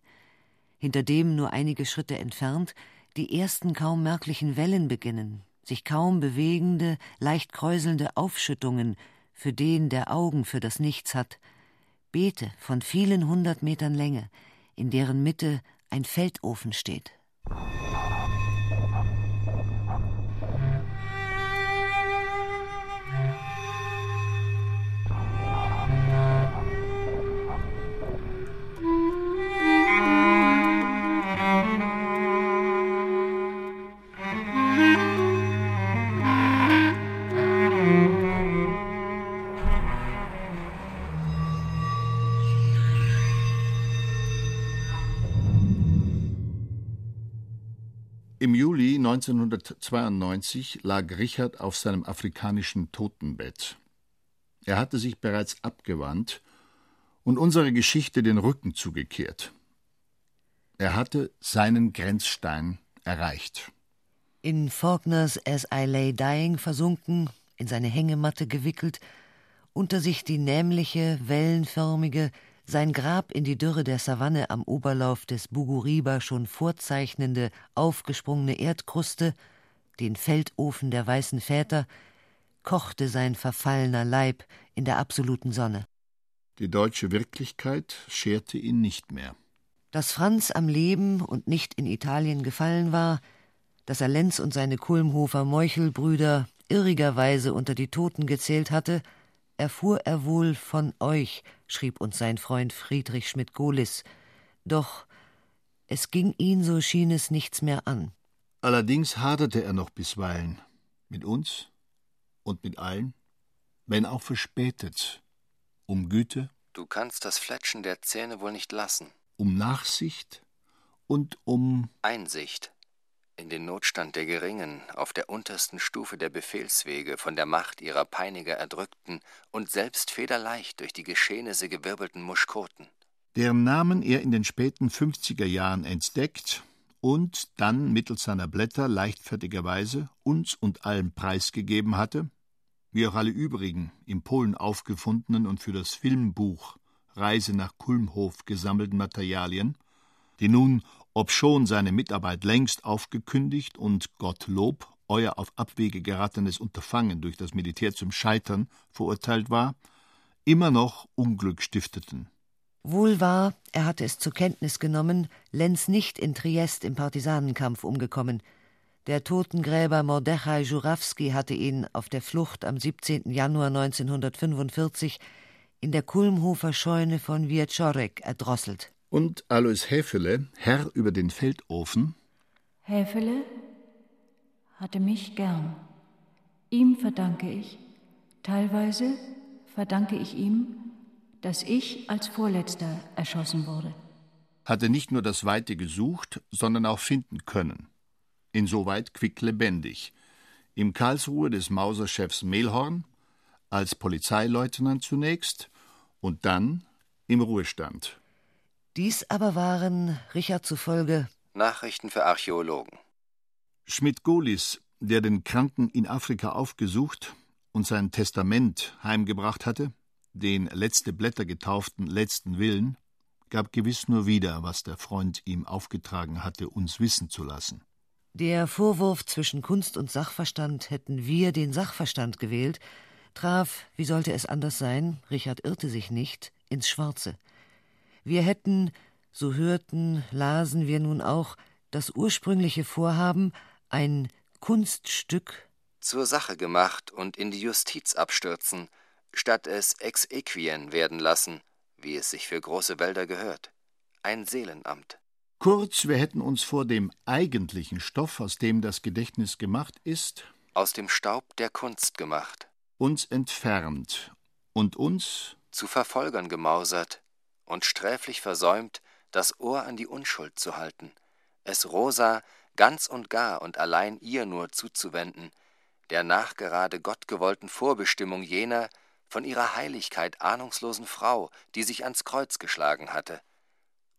hinter dem nur einige Schritte entfernt die ersten kaum merklichen Wellen beginnen, sich kaum bewegende, leicht kräuselnde Aufschüttungen für den, der Augen für das Nichts hat, Beete von vielen hundert Metern Länge, in deren Mitte ein Feldofen steht. 1992 lag Richard auf seinem afrikanischen Totenbett. Er hatte sich bereits abgewandt und unserer Geschichte den Rücken zugekehrt. Er hatte seinen Grenzstein erreicht. In Faulkners As I Lay Dying versunken, in seine Hängematte gewickelt, unter sich die nämliche, wellenförmige, sein Grab in die Dürre der Savanne am Oberlauf des Buguriba schon vorzeichnende, aufgesprungene Erdkruste, den Feldofen der weißen Väter, kochte sein verfallener Leib in der absoluten Sonne. Die deutsche Wirklichkeit scherte ihn nicht mehr. Dass Franz am Leben und nicht in Italien gefallen war, dass er Lenz und seine Kulmhofer Meuchelbrüder irrigerweise unter die Toten gezählt hatte, erfuhr er wohl von euch, schrieb uns sein Freund Friedrich Schmidt-Gohlis. Doch es ging ihn, so schien es, nichts mehr an. Allerdings haderte er noch bisweilen mit uns und mit allen, wenn auch verspätet, um Güte. Du kannst das Fletschen der Zähne wohl nicht lassen. Um Nachsicht und um Einsicht in den Notstand der Geringen, auf der untersten Stufe der Befehlswege, von der Macht ihrer Peiniger erdrückten und selbst federleicht durch die Geschehnisse gewirbelten Muschkoten. Deren Namen er in den späten 50er Jahren entdeckt und dann mittels seiner Blätter leichtfertigerweise uns und allen preisgegeben hatte, wie auch alle übrigen in Polen aufgefundenen und für das Filmbuch Reise nach Kulmhof gesammelten Materialien, die nun obschon seine Mitarbeit längst aufgekündigt und Gottlob euer auf Abwege geratenes Unterfangen durch das Militär zum Scheitern verurteilt war, immer noch Unglück stifteten. Wohl wahr, er hatte es zur Kenntnis genommen, Lenz nicht in Triest im Partisanenkampf umgekommen. Der Totengräber Mordechai Jurawski hatte ihn auf der Flucht am 17. Januar 1945 in der Kulmhofer Scheune von Wieczorek erdrosselt und Alois Häfele, Herr über den Feldofen. Häfele hatte mich gern. Ihm verdanke ich, teilweise verdanke ich ihm, dass ich als Vorletzter erschossen wurde. Hatte nicht nur das Weite gesucht, sondern auch finden können. Insoweit quicklebendig. Im Karlsruhe des Mauserchefs Mehlhorn, als Polizeileutnant zunächst und dann im Ruhestand. Dies aber waren, Richard zufolge, Nachrichten für Archäologen. Schmidt-Gohlis, der den Kranken in Afrika aufgesucht und sein Testament heimgebracht hatte, den letzte Blätter getauften letzten Willen, gab gewiss nur wieder, was der Freund ihm aufgetragen hatte, uns wissen zu lassen. Der Vorwurf zwischen Kunst und Sachverstand hätten wir den Sachverstand gewählt, traf, wie sollte es anders sein, Richard irrte sich nicht, ins Schwarze. Wir hätten, so hörten, lasen wir nun auch, das ursprüngliche Vorhaben, ein Kunststück zur Sache gemacht und in die Justiz abstürzen, statt es exequien werden lassen, wie es sich für große Wälder gehört. Ein Seelenamt. Kurz, wir hätten uns vor dem eigentlichen Stoff, aus dem das Gedächtnis gemacht ist, aus dem Staub der Kunst gemacht, uns entfernt und uns zu Verfolgern gemausert, und sträflich versäumt, das Ohr an die Unschuld zu halten, es Rosa ganz und gar und allein ihr nur zuzuwenden, der nachgerade gottgewollten Vorbestimmung jener von ihrer Heiligkeit ahnungslosen Frau, die sich ans Kreuz geschlagen hatte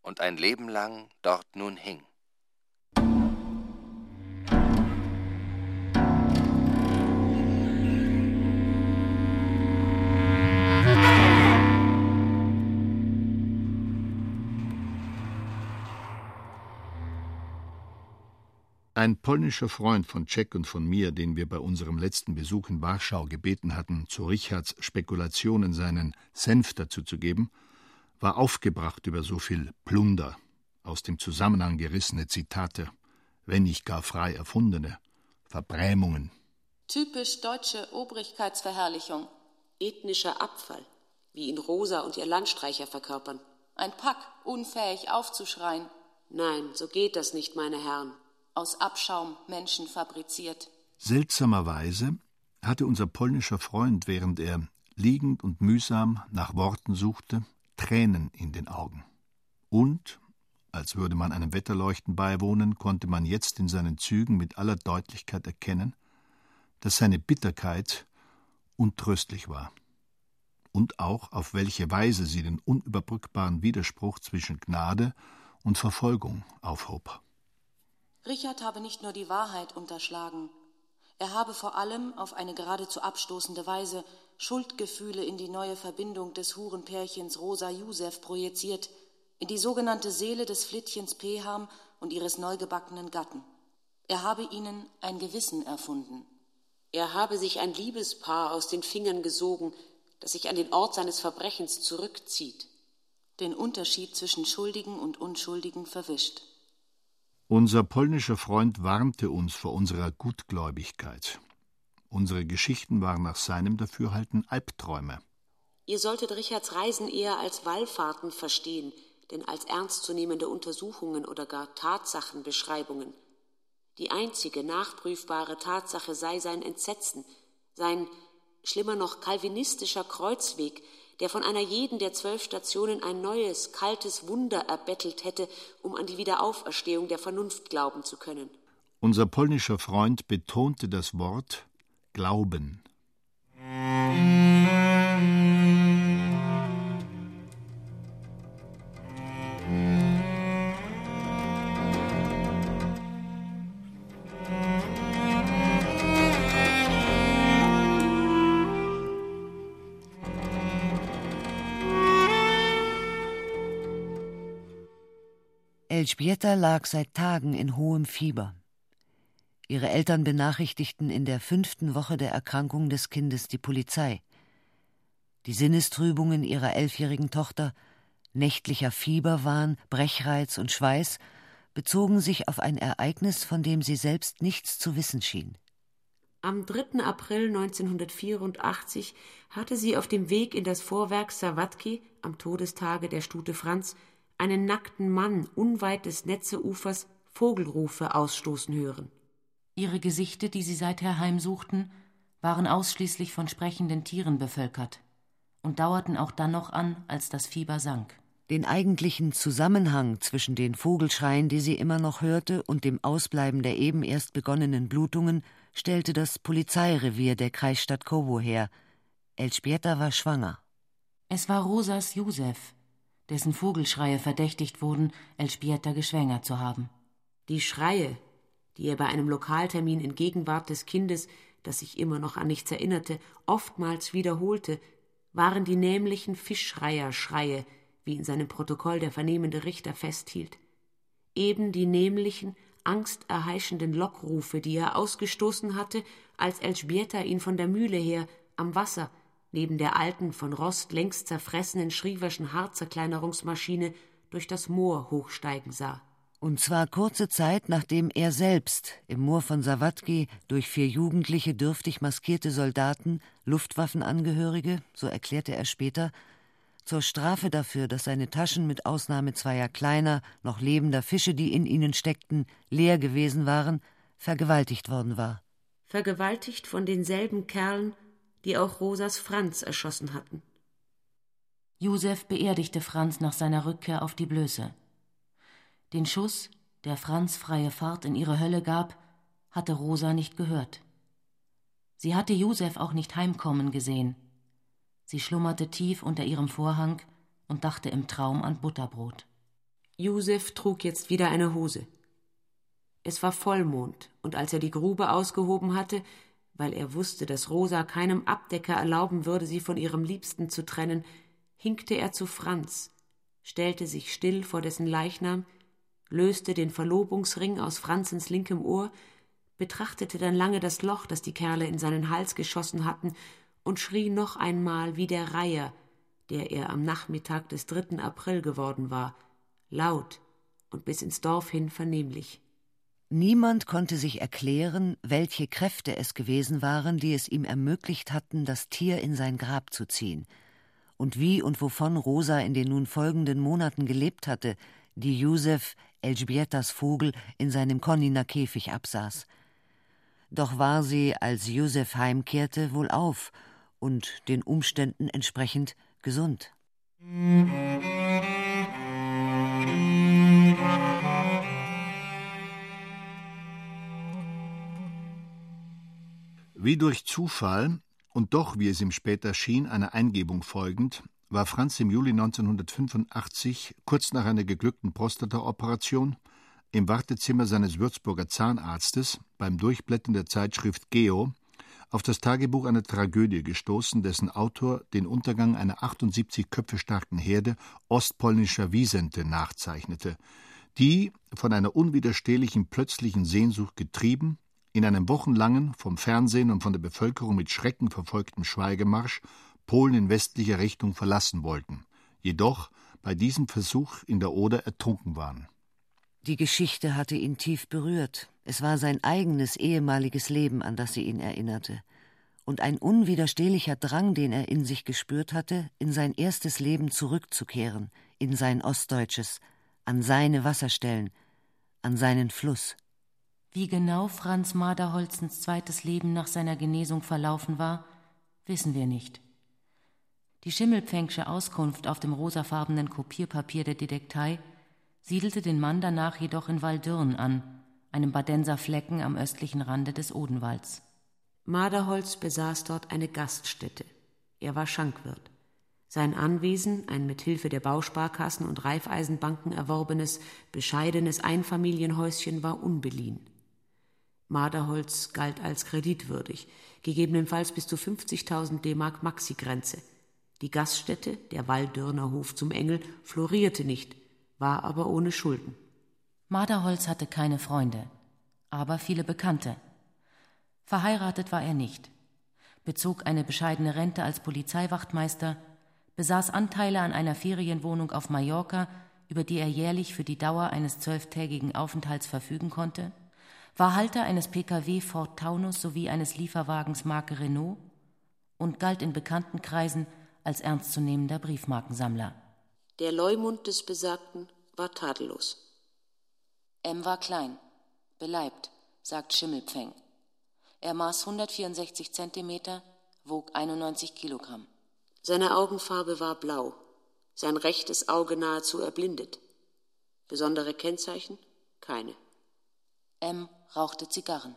und ein Leben lang dort nun hing. Ein polnischer Freund von Czech und von mir, den wir bei unserem letzten Besuch in Warschau gebeten hatten, zu Richards Spekulationen seinen Senf dazu zu geben, war aufgebracht über so viel Plunder, aus dem Zusammenhang gerissene Zitate, wenn nicht gar frei erfundene, Verbrämungen. Typisch deutsche Obrigkeitsverherrlichung. Ethnischer Abfall, wie ihn Rosa und ihr Landstreicher verkörpern. Ein Pack, unfähig aufzuschreien. Nein, so geht das nicht, meine Herren. Aus Abschaum Menschen fabriziert. Seltsamerweise hatte unser polnischer Freund, während er liegend und mühsam nach Worten suchte, Tränen in den Augen. Und, als würde man einem Wetterleuchten beiwohnen, konnte man jetzt in seinen Zügen mit aller Deutlichkeit erkennen, dass seine Bitterkeit untröstlich war. Und auch, auf welche Weise sie den unüberbrückbaren Widerspruch zwischen Gnade und Verfolgung aufhob. Richard habe nicht nur die Wahrheit unterschlagen, er habe vor allem auf eine geradezu abstoßende Weise Schuldgefühle in die neue Verbindung des Hurenpärchens Rosa Josef projiziert, in die sogenannte Seele des Flittchens Peham und ihres neugebackenen Gatten. Er habe ihnen ein Gewissen erfunden. Er habe sich ein Liebespaar aus den Fingern gesogen, das sich an den Ort seines Verbrechens zurückzieht. Den Unterschied zwischen Schuldigen und Unschuldigen verwischt. Unser polnischer Freund warnte uns vor unserer Gutgläubigkeit. Unsere Geschichten waren nach seinem Dafürhalten Albträume. Ihr solltet Richards Reisen eher als Wallfahrten verstehen, denn als ernstzunehmende Untersuchungen oder gar Tatsachenbeschreibungen. Die einzige nachprüfbare Tatsache sei sein Entsetzen, sein schlimmer noch kalvinistischer Kreuzweg, der von einer jeden der zwölf Stationen ein neues, kaltes Wunder erbettelt hätte, um an die Wiederauferstehung der Vernunft glauben zu können. Unser polnischer Freund betonte das Wort Glauben. Elżbieta lag seit Tagen in hohem Fieber. Ihre Eltern benachrichtigten in der fünften Woche der Erkrankung des Kindes die Polizei. Die Sinnestrübungen ihrer elfjährigen Tochter, nächtlicher Fieberwahn, Brechreiz und Schweiß bezogen sich auf ein Ereignis, von dem sie selbst nichts zu wissen schien. Am 3. April 1984 hatte sie auf dem Weg in das Vorwerk Sawatki am Todestage der Stute Franz einen nackten Mann unweit des Netzeufers Vogelrufe ausstoßen hören. Ihre Gesichte, die sie seither heimsuchten, waren ausschließlich von sprechenden Tieren bevölkert und dauerten auch dann noch an, als das Fieber sank. Den eigentlichen Zusammenhang zwischen den Vogelschreien, die sie immer noch hörte, und dem Ausbleiben der eben erst begonnenen Blutungen stellte das Polizeirevier der Kreisstadt Kowo her. Elżbieta war schwanger. Es war Rosas Josef, dessen Vogelschreie verdächtigt wurden, Elżbieta geschwängert zu haben. Die Schreie, die er bei einem Lokaltermin in Gegenwart des Kindes, das sich immer noch an nichts erinnerte, oftmals wiederholte, waren die nämlichen Fischschreier-Schreie, wie in seinem Protokoll der vernehmende Richter festhielt. Eben die nämlichen, angsterheischenden Lockrufe, die er ausgestoßen hatte, als Elżbieta ihn von der Mühle her am Wasser neben der alten, von Rost längst zerfressenen Schrieverschen Haarzerkleinerungsmaschine durch das Moor hochsteigen sah. Und zwar kurze Zeit, nachdem er selbst im Moor von Sawatki durch vier jugendliche, dürftig maskierte Soldaten, Luftwaffenangehörige, so erklärte er später, zur Strafe dafür, dass seine Taschen mit Ausnahme zweier kleiner, noch lebender Fische, die in ihnen steckten, leer gewesen waren, vergewaltigt worden war. Vergewaltigt von denselben Kerlen, die auch Rosas Franz erschossen hatten. Josef beerdigte Franz nach seiner Rückkehr auf die Blöße. Den Schuss, der Franz freie Fahrt in ihre Hölle gab, hatte Rosa nicht gehört. Sie hatte Josef auch nicht heimkommen gesehen. Sie schlummerte tief unter ihrem Vorhang und dachte im Traum an Butterbrot. Josef trug jetzt wieder eine Hose. Es war Vollmond, und als er die Grube ausgehoben hatte, weil er wusste, dass Rosa keinem Abdecker erlauben würde, sie von ihrem Liebsten zu trennen, hinkte er zu Franz, stellte sich still vor dessen Leichnam, löste den Verlobungsring aus Franzens linkem Ohr, betrachtete dann lange das Loch, das die Kerle in seinen Hals geschossen hatten, und schrie noch einmal wie der Reiher, der er am Nachmittag des 3. April geworden war, laut und bis ins Dorf hin vernehmlich. Niemand konnte sich erklären, welche Kräfte es gewesen waren, die es ihm ermöglicht hatten, das Tier in sein Grab zu ziehen, und wie und wovon Rosa in den nun folgenden Monaten gelebt hatte, die Josef, Elżbietas Vogel, in seinem Konniner Käfig absaß. Doch war sie, als Josef heimkehrte, wohl auf und den Umständen entsprechend gesund. Wie durch Zufall und doch, wie es ihm später schien, einer Eingebung folgend, war Franz im Juli 1985, kurz nach einer geglückten Prostataoperation, im Wartezimmer seines Würzburger Zahnarztes beim Durchblättern der Zeitschrift Geo auf das Tagebuch einer Tragödie gestoßen, dessen Autor den Untergang einer 78 Köpfe starken Herde ostpolnischer Wiesente nachzeichnete, die, von einer unwiderstehlichen plötzlichen Sehnsucht getrieben, in einem wochenlangen, vom Fernsehen und von der Bevölkerung mit Schrecken verfolgten Schweigemarsch Polen in westlicher Richtung verlassen wollten, jedoch bei diesem Versuch in der Oder ertrunken waren. Die Geschichte hatte ihn tief berührt. Es war sein eigenes ehemaliges Leben, an das sie ihn erinnerte. Und ein unwiderstehlicher Drang, den er in sich gespürt hatte, in sein erstes Leben zurückzukehren, in sein Ostdeutsches, an seine Wasserstellen, an seinen Fluss. Wie genau Franz Maderholzens zweites Leben nach seiner Genesung verlaufen war, wissen wir nicht. Die Schimmelpfängsche Auskunft auf dem rosafarbenen Kopierpapier der Detektei siedelte den Mann danach jedoch in Waldürn an, einem Badenser Flecken am östlichen Rande des Odenwalds. Maderholz besaß dort eine Gaststätte. Er war Schankwirt. Sein Anwesen, ein mit Hilfe der Bausparkassen und Reifeisenbanken erworbenes, bescheidenes Einfamilienhäuschen, war unbeliehen. Marderholz galt als kreditwürdig, gegebenenfalls bis zu 50.000 D-Mark Maxigrenze. Die Gaststätte, der Walldürner Hof zum Engel, florierte nicht, war aber ohne Schulden. Marderholz hatte keine Freunde, aber viele Bekannte. Verheiratet war er nicht, bezog eine bescheidene Rente als Polizeiwachtmeister, besaß Anteile an einer Ferienwohnung auf Mallorca, über die er jährlich für die Dauer eines zwölftägigen Aufenthalts verfügen konnte, war Halter eines Pkw Ford Taunus sowie eines Lieferwagens Marke Renault und galt in bekannten Kreisen als ernstzunehmender Briefmarkensammler. Der Leumund des Besagten war tadellos. M war klein, beleibt, sagt Schimmelpfeng. Er maß 164 Zentimeter, wog 91 Kilogramm. Seine Augenfarbe war blau, sein rechtes Auge nahezu erblindet. Besondere Kennzeichen? Keine. M rauchte Zigarren.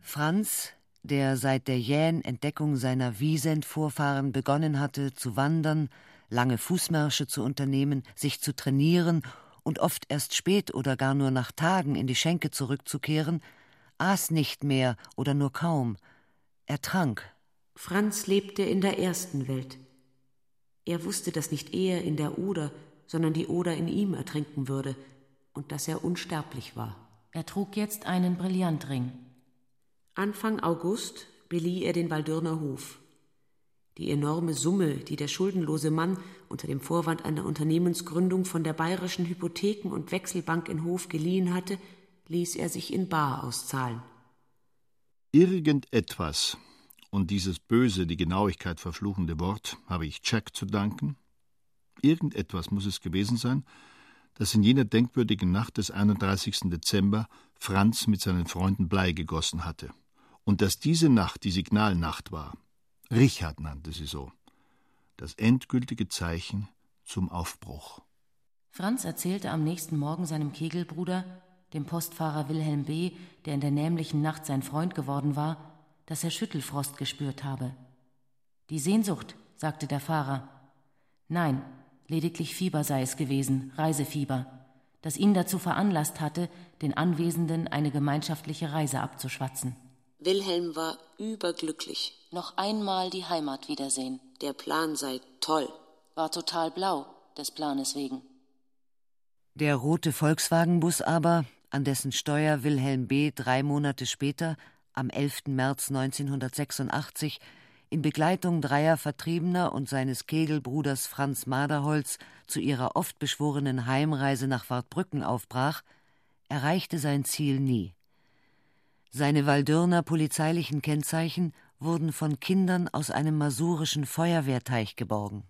Franz, der seit der jähen Entdeckung seiner Wiesent-Vorfahren begonnen hatte, zu wandern, lange Fußmärsche zu unternehmen, sich zu trainieren und oft erst spät oder gar nur nach Tagen in die Schenke zurückzukehren, aß nicht mehr oder nur kaum. Er trank. Franz lebte in der ersten Welt. Er wusste, dass nicht er in der Oder, sondern die Oder in ihm ertrinken würde und dass er unsterblich war. Er trug jetzt einen Brillantring. Anfang August belieh er den Waldürner Hof. Die enorme Summe, die der schuldenlose Mann unter dem Vorwand einer Unternehmensgründung von der Bayerischen Hypotheken- und Wechselbank in Hof geliehen hatte, ließ er sich in Bar auszahlen. Irgendetwas, und dieses böse, die Genauigkeit verfluchende Wort, habe ich Jack zu danken. Irgendetwas muss es gewesen sein, das in jener denkwürdigen Nacht des 31. Dezember Franz mit seinen Freunden Blei gegossen hatte. Und dass diese Nacht die Signalnacht war, Richard nannte sie so. Das endgültige Zeichen zum Aufbruch. Franz erzählte am nächsten Morgen seinem Kegelbruder, dem Postfahrer Wilhelm B., der in der nämlichen Nacht sein Freund geworden war, dass er Schüttelfrost gespürt habe. Die Sehnsucht, sagte der Fahrer. Nein, Lediglich Fieber sei es gewesen, Reisefieber, das ihn dazu veranlasst hatte, den Anwesenden eine gemeinschaftliche Reise abzuschwatzen. Wilhelm war überglücklich. Noch einmal die Heimat wiedersehen. Der Plan sei toll. War total blau, des Planes wegen. Der rote Volkswagenbus aber, an dessen Steuer Wilhelm B. drei Monate später, am 11. März 1986, in Begleitung dreier Vertriebener und seines Kegelbruders Franz Maderholz zu ihrer oft beschworenen Heimreise nach Wartbrücken aufbrach, erreichte sein Ziel nie. Seine Waldürner polizeilichen Kennzeichen wurden von Kindern aus einem masurischen Feuerwehrteich geborgen.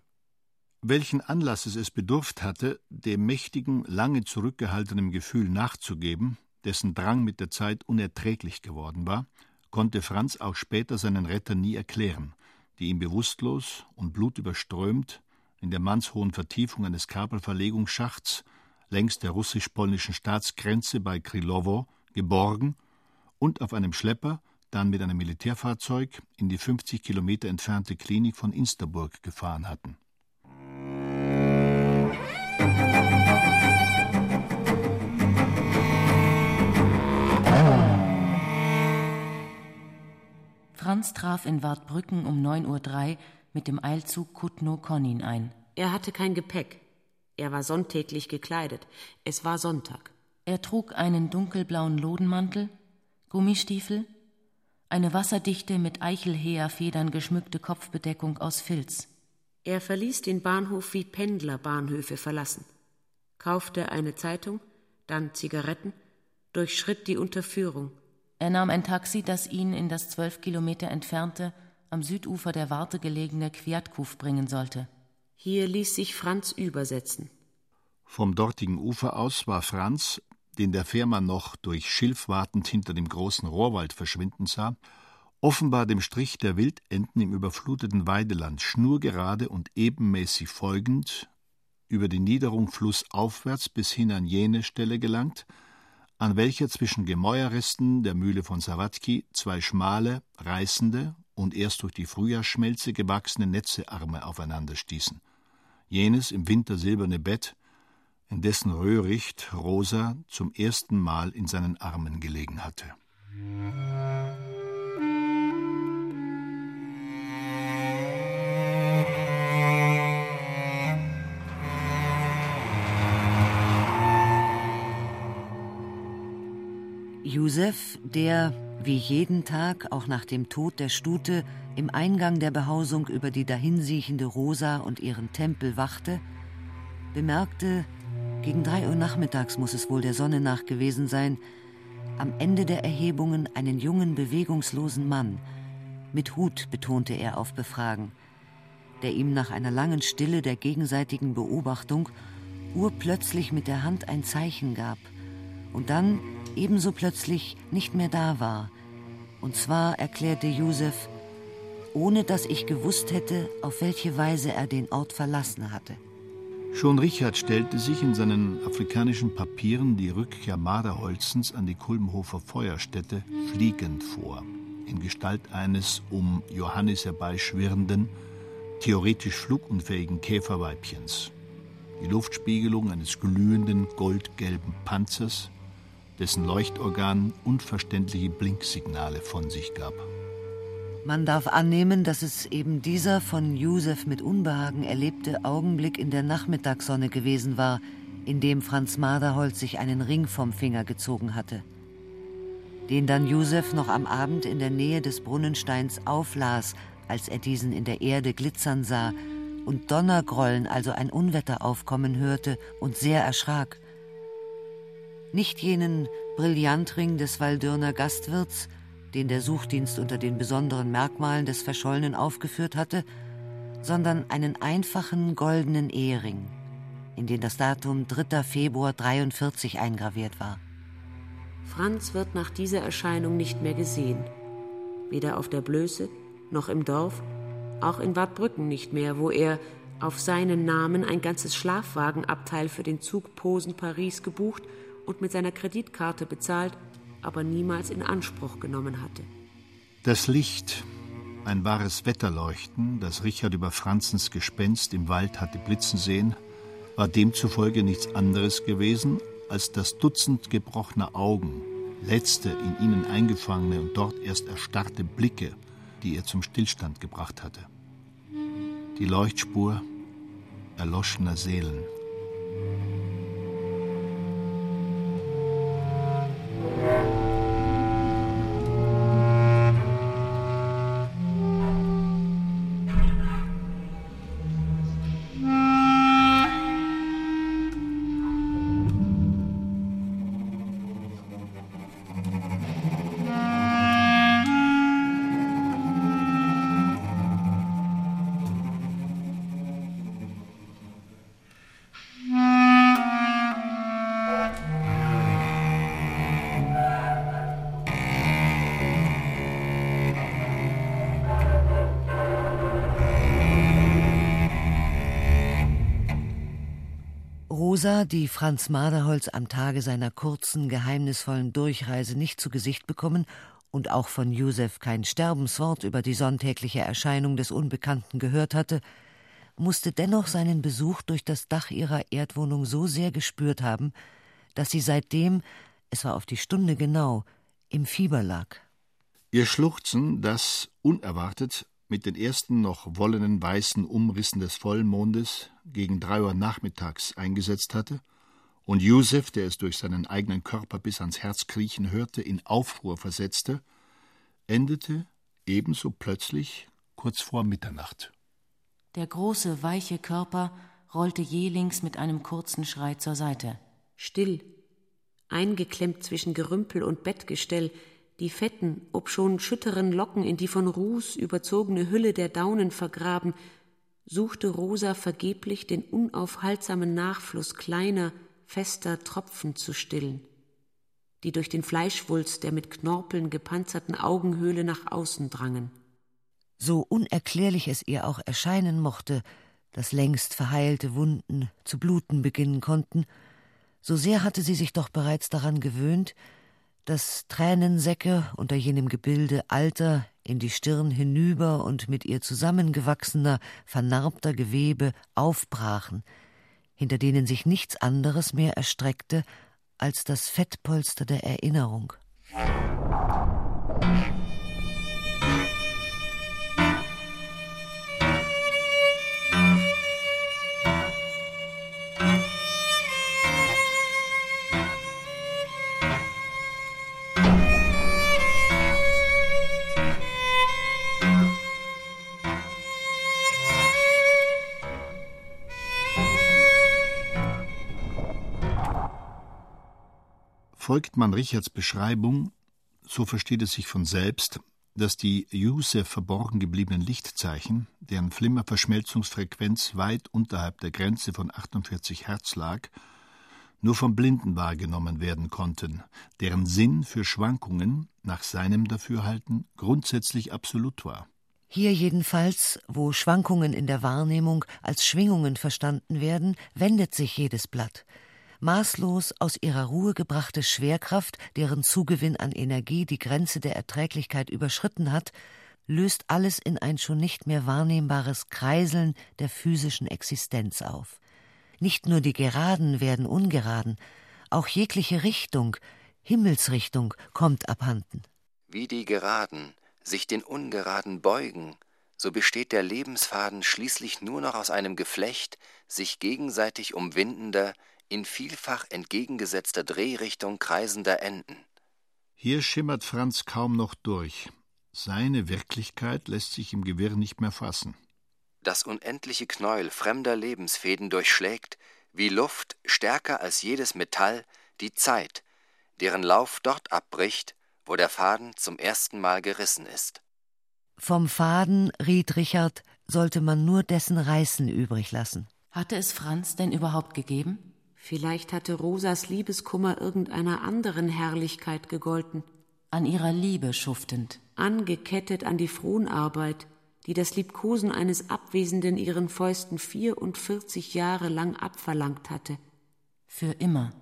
Welchen Anlasses es bedurft hatte, dem mächtigen, lange zurückgehaltenen Gefühl nachzugeben, dessen Drang mit der Zeit unerträglich geworden war, konnte Franz auch später seinen Retter nie erklären, die ihn bewusstlos und blutüberströmt in der mannshohen Vertiefung eines Kabelverlegungsschachts längs der russisch-polnischen Staatsgrenze bei Krylowo geborgen und auf einem Schlepper, dann mit einem Militärfahrzeug in die 50 Kilometer entfernte Klinik von Insterburg gefahren hatten. Franz traf in Wartbrücken um 9.03 Uhr mit dem Eilzug Kutno-Konin ein. Er hatte kein Gepäck. Er war sonntäglich gekleidet. Es war Sonntag. Er trug einen dunkelblauen Lodenmantel, Gummistiefel, eine wasserdichte mit Eichelheerfedern geschmückte Kopfbedeckung aus Filz. Er verließ den Bahnhof wie Pendler Bahnhöfe verlassen, kaufte eine Zeitung, dann Zigaretten, durchschritt die Unterführung, er nahm ein Taxi, das ihn in das zwölf Kilometer entfernte, am Südufer der Warte gelegene Kwiatkuf bringen sollte. Hier ließ sich Franz übersetzen. Vom dortigen Ufer aus war Franz, den der Fährmann noch durch Schilf wartend hinter dem großen Rohrwald verschwinden sah, offenbar dem Strich der Wildenten im überfluteten Weideland schnurgerade und ebenmäßig folgend, über die Niederung flussaufwärts bis hin an jene Stelle gelangt, an welcher zwischen Gemäuerresten der Mühle von Sawatki zwei schmale, reißende und erst durch die Frühjahrsschmelze gewachsene Netzearme aufeinander stießen. Jenes im Winter silberne Bett, dessen Röhricht Rosa zum ersten Mal in seinen Armen gelegen hatte. Josef, der wie jeden Tag auch nach dem Tod der Stute im Eingang der Behausung über die dahinsiechende Rosa und ihren Tempel wachte, bemerkte, gegen drei Uhr nachmittags muss es wohl der Sonne nach gewesen sein, am Ende der Erhebungen einen jungen, bewegungslosen Mann, mit Hut betonte er auf Befragen, der ihm nach einer langen Stille der gegenseitigen Beobachtung urplötzlich mit der Hand ein Zeichen gab und dann ebenso plötzlich nicht mehr da war. Und zwar erklärte Josef, ohne dass ich gewusst hätte, auf welche Weise er den Ort verlassen hatte. Schon Richard stellte sich in seinen afrikanischen Papieren die Rückkehr Marderholzens an die Kulmhofer Feuerstätte fliegend vor, in Gestalt eines um Johannes herbeischwirrenden, theoretisch flugunfähigen Käferweibchens. Die Luftspiegelung eines glühenden goldgelben Panzers, dessen Leuchtorgan unverständliche Blinksignale von sich gab. Man darf annehmen, dass es eben dieser von Josef mit Unbehagen erlebte Augenblick in der Nachmittagssonne gewesen war, in dem Franz Marderholz sich einen Ring vom Finger gezogen hatte. Den dann Josef noch am Abend in der Nähe des Brunnensteins auflas, als er diesen in der Erde glitzern sah und Donnergrollen, also ein Unwetter aufkommen hörte und sehr erschrak nicht jenen Brillantring des Waldürner Gastwirts, den der Suchdienst unter den besonderen Merkmalen des Verschollenen aufgeführt hatte, sondern einen einfachen goldenen Ehering, in den das Datum 3. Februar 43 eingraviert war. Franz wird nach dieser Erscheinung nicht mehr gesehen. Weder auf der Blöße noch im Dorf, auch in Wartbrücken nicht mehr, wo er auf seinen Namen ein ganzes Schlafwagenabteil für den Zug Posen-Paris gebucht und mit seiner Kreditkarte bezahlt, aber niemals in Anspruch genommen hatte. Das Licht, Ein wahres Wetterleuchten, das Richard über Franzens Gespenst im Wald hatte blitzen sehen, war demzufolge nichts anderes gewesen als das Dutzend gebrochener Augen, letzte in ihnen eingefangene und dort erst erstarrte Blicke, die er zum Stillstand gebracht hatte. Die Leuchtspur erloschener Seelen. Rosa, die Franz Maderholz am Tage seiner kurzen, geheimnisvollen Durchreise nicht zu Gesicht bekommen und auch von Josef kein Sterbenswort über die sonntägliche Erscheinung des Unbekannten gehört hatte, musste dennoch seinen Besuch durch das Dach ihrer Erdwohnung so sehr gespürt haben, dass sie seitdem, es war auf die Stunde genau, im Fieber lag. Ihr Schluchzen, das unerwartet mit den ersten noch wollenen weißen Umrissen des Vollmondes gegen drei Uhr nachmittags eingesetzt hatte, und Josef, der es durch seinen eigenen Körper bis ans Herz kriechen hörte, in Aufruhr versetzte, endete ebenso plötzlich kurz vor Mitternacht. Der große, weiche Körper rollte jählings mit einem kurzen Schrei zur Seite. Still, eingeklemmt zwischen Gerümpel und Bettgestell, die fetten, obschon schütteren Locken in die von Ruß überzogene Hülle der Daunen vergraben, suchte Rosa vergeblich den unaufhaltsamen Nachfluss kleiner, fester Tropfen zu stillen, die durch den Fleischwulst der mit Knorpeln gepanzerten Augenhöhle nach außen drangen. So unerklärlich es ihr auch erscheinen mochte, dass längst verheilte Wunden zu bluten beginnen konnten, so sehr hatte sie sich doch bereits daran gewöhnt, dass Tränensäcke unter jenem Gebilde alter, in die Stirn hinüber und mit ihr zusammengewachsener, vernarbter Gewebe aufbrachen, hinter denen sich nichts anderes mehr erstreckte als das Fettpolster der Erinnerung. Folgt man Richards Beschreibung, so versteht es sich von selbst, dass die Josef verborgen gebliebenen Lichtzeichen, deren Flimmerverschmelzungsfrequenz weit unterhalb der Grenze von 48 Hertz lag, nur vom Blinden wahrgenommen werden konnten, deren Sinn für Schwankungen nach seinem Dafürhalten grundsätzlich absolut war. Hier jedenfalls, wo Schwankungen in der Wahrnehmung als Schwingungen verstanden werden, wendet sich jedes Blatt maßlos aus ihrer Ruhe gebrachte Schwerkraft, deren Zugewinn an Energie die Grenze der Erträglichkeit überschritten hat, löst alles in ein schon nicht mehr wahrnehmbares Kreiseln der physischen Existenz auf. Nicht nur die Geraden werden ungeraden, auch jegliche Richtung, Himmelsrichtung kommt abhanden. Wie die Geraden sich den Ungeraden beugen, so besteht der Lebensfaden schließlich nur noch aus einem Geflecht sich gegenseitig umwindender, in vielfach entgegengesetzter Drehrichtung kreisender Enden. Hier schimmert Franz kaum noch durch. Seine Wirklichkeit lässt sich im Gewirr nicht mehr fassen. Das unendliche Knäuel fremder Lebensfäden durchschlägt, wie Luft stärker als jedes Metall, die Zeit, deren Lauf dort abbricht, wo der Faden zum ersten Mal gerissen ist. Vom Faden, riet Richard, sollte man nur dessen Reißen übrig lassen. Hatte es Franz denn überhaupt gegeben? Vielleicht hatte Rosas Liebeskummer irgendeiner anderen Herrlichkeit gegolten. An ihrer Liebe schuftend. Angekettet an die Fronarbeit, die das Liebkosen eines Abwesenden ihren Fäusten 44 Jahre lang abverlangt hatte. Für immer.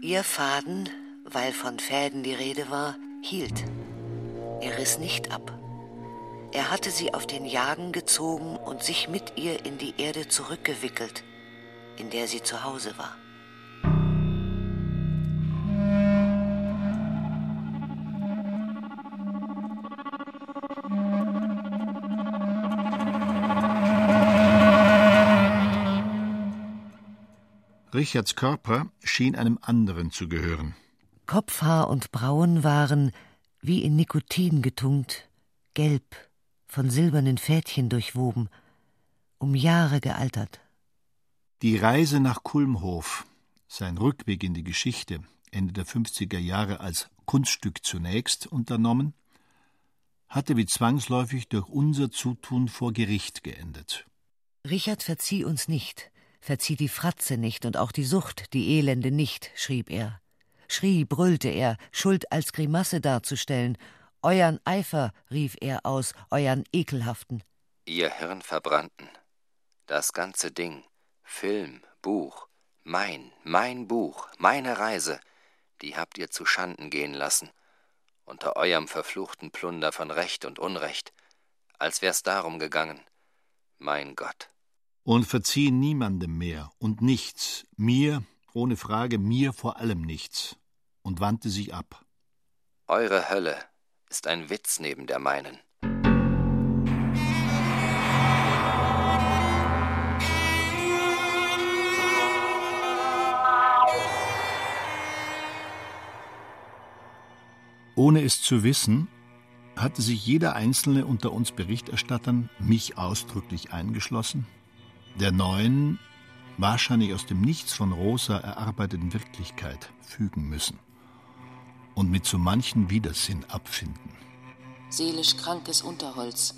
Ihr Faden weil von Fäden die Rede war, hielt. Er riss nicht ab. Er hatte sie auf den Jagen gezogen und sich mit ihr in die Erde zurückgewickelt, in der sie zu Hause war. Richards Körper schien einem anderen zu gehören. Kopfhaar und Brauen waren, wie in Nikotin getunkt, gelb, von silbernen Fädchen durchwoben, um Jahre gealtert. Die Reise nach Kulmhof, sein Rückweg in die Geschichte, Ende der 50er Jahre als Kunststück zunächst unternommen, hatte wie zwangsläufig durch unser Zutun vor Gericht geendet. Richard verzieh uns nicht, verzieh die Fratze nicht und auch die Sucht, die Elende nicht, schrieb er. Schrie, brüllte er, Schuld als Grimasse darzustellen. Euern Eifer, rief er aus, euern ekelhaften. Ihr Hirn verbrannten. Das ganze Ding, Film, Buch, mein, mein Buch, meine Reise, die habt ihr zu Schanden gehen lassen, unter eurem verfluchten Plunder von Recht und Unrecht, als wär's darum gegangen. Mein Gott und verzieh niemandem mehr und nichts, mir, ohne Frage, mir vor allem nichts, und wandte sich ab. Eure Hölle ist ein Witz neben der meinen. Ohne es zu wissen, hatte sich jeder einzelne unter uns Berichterstattern, mich ausdrücklich eingeschlossen, der neuen, wahrscheinlich aus dem Nichts von Rosa erarbeiteten Wirklichkeit fügen müssen und mit so manchen Widersinn abfinden. Seelisch krankes Unterholz,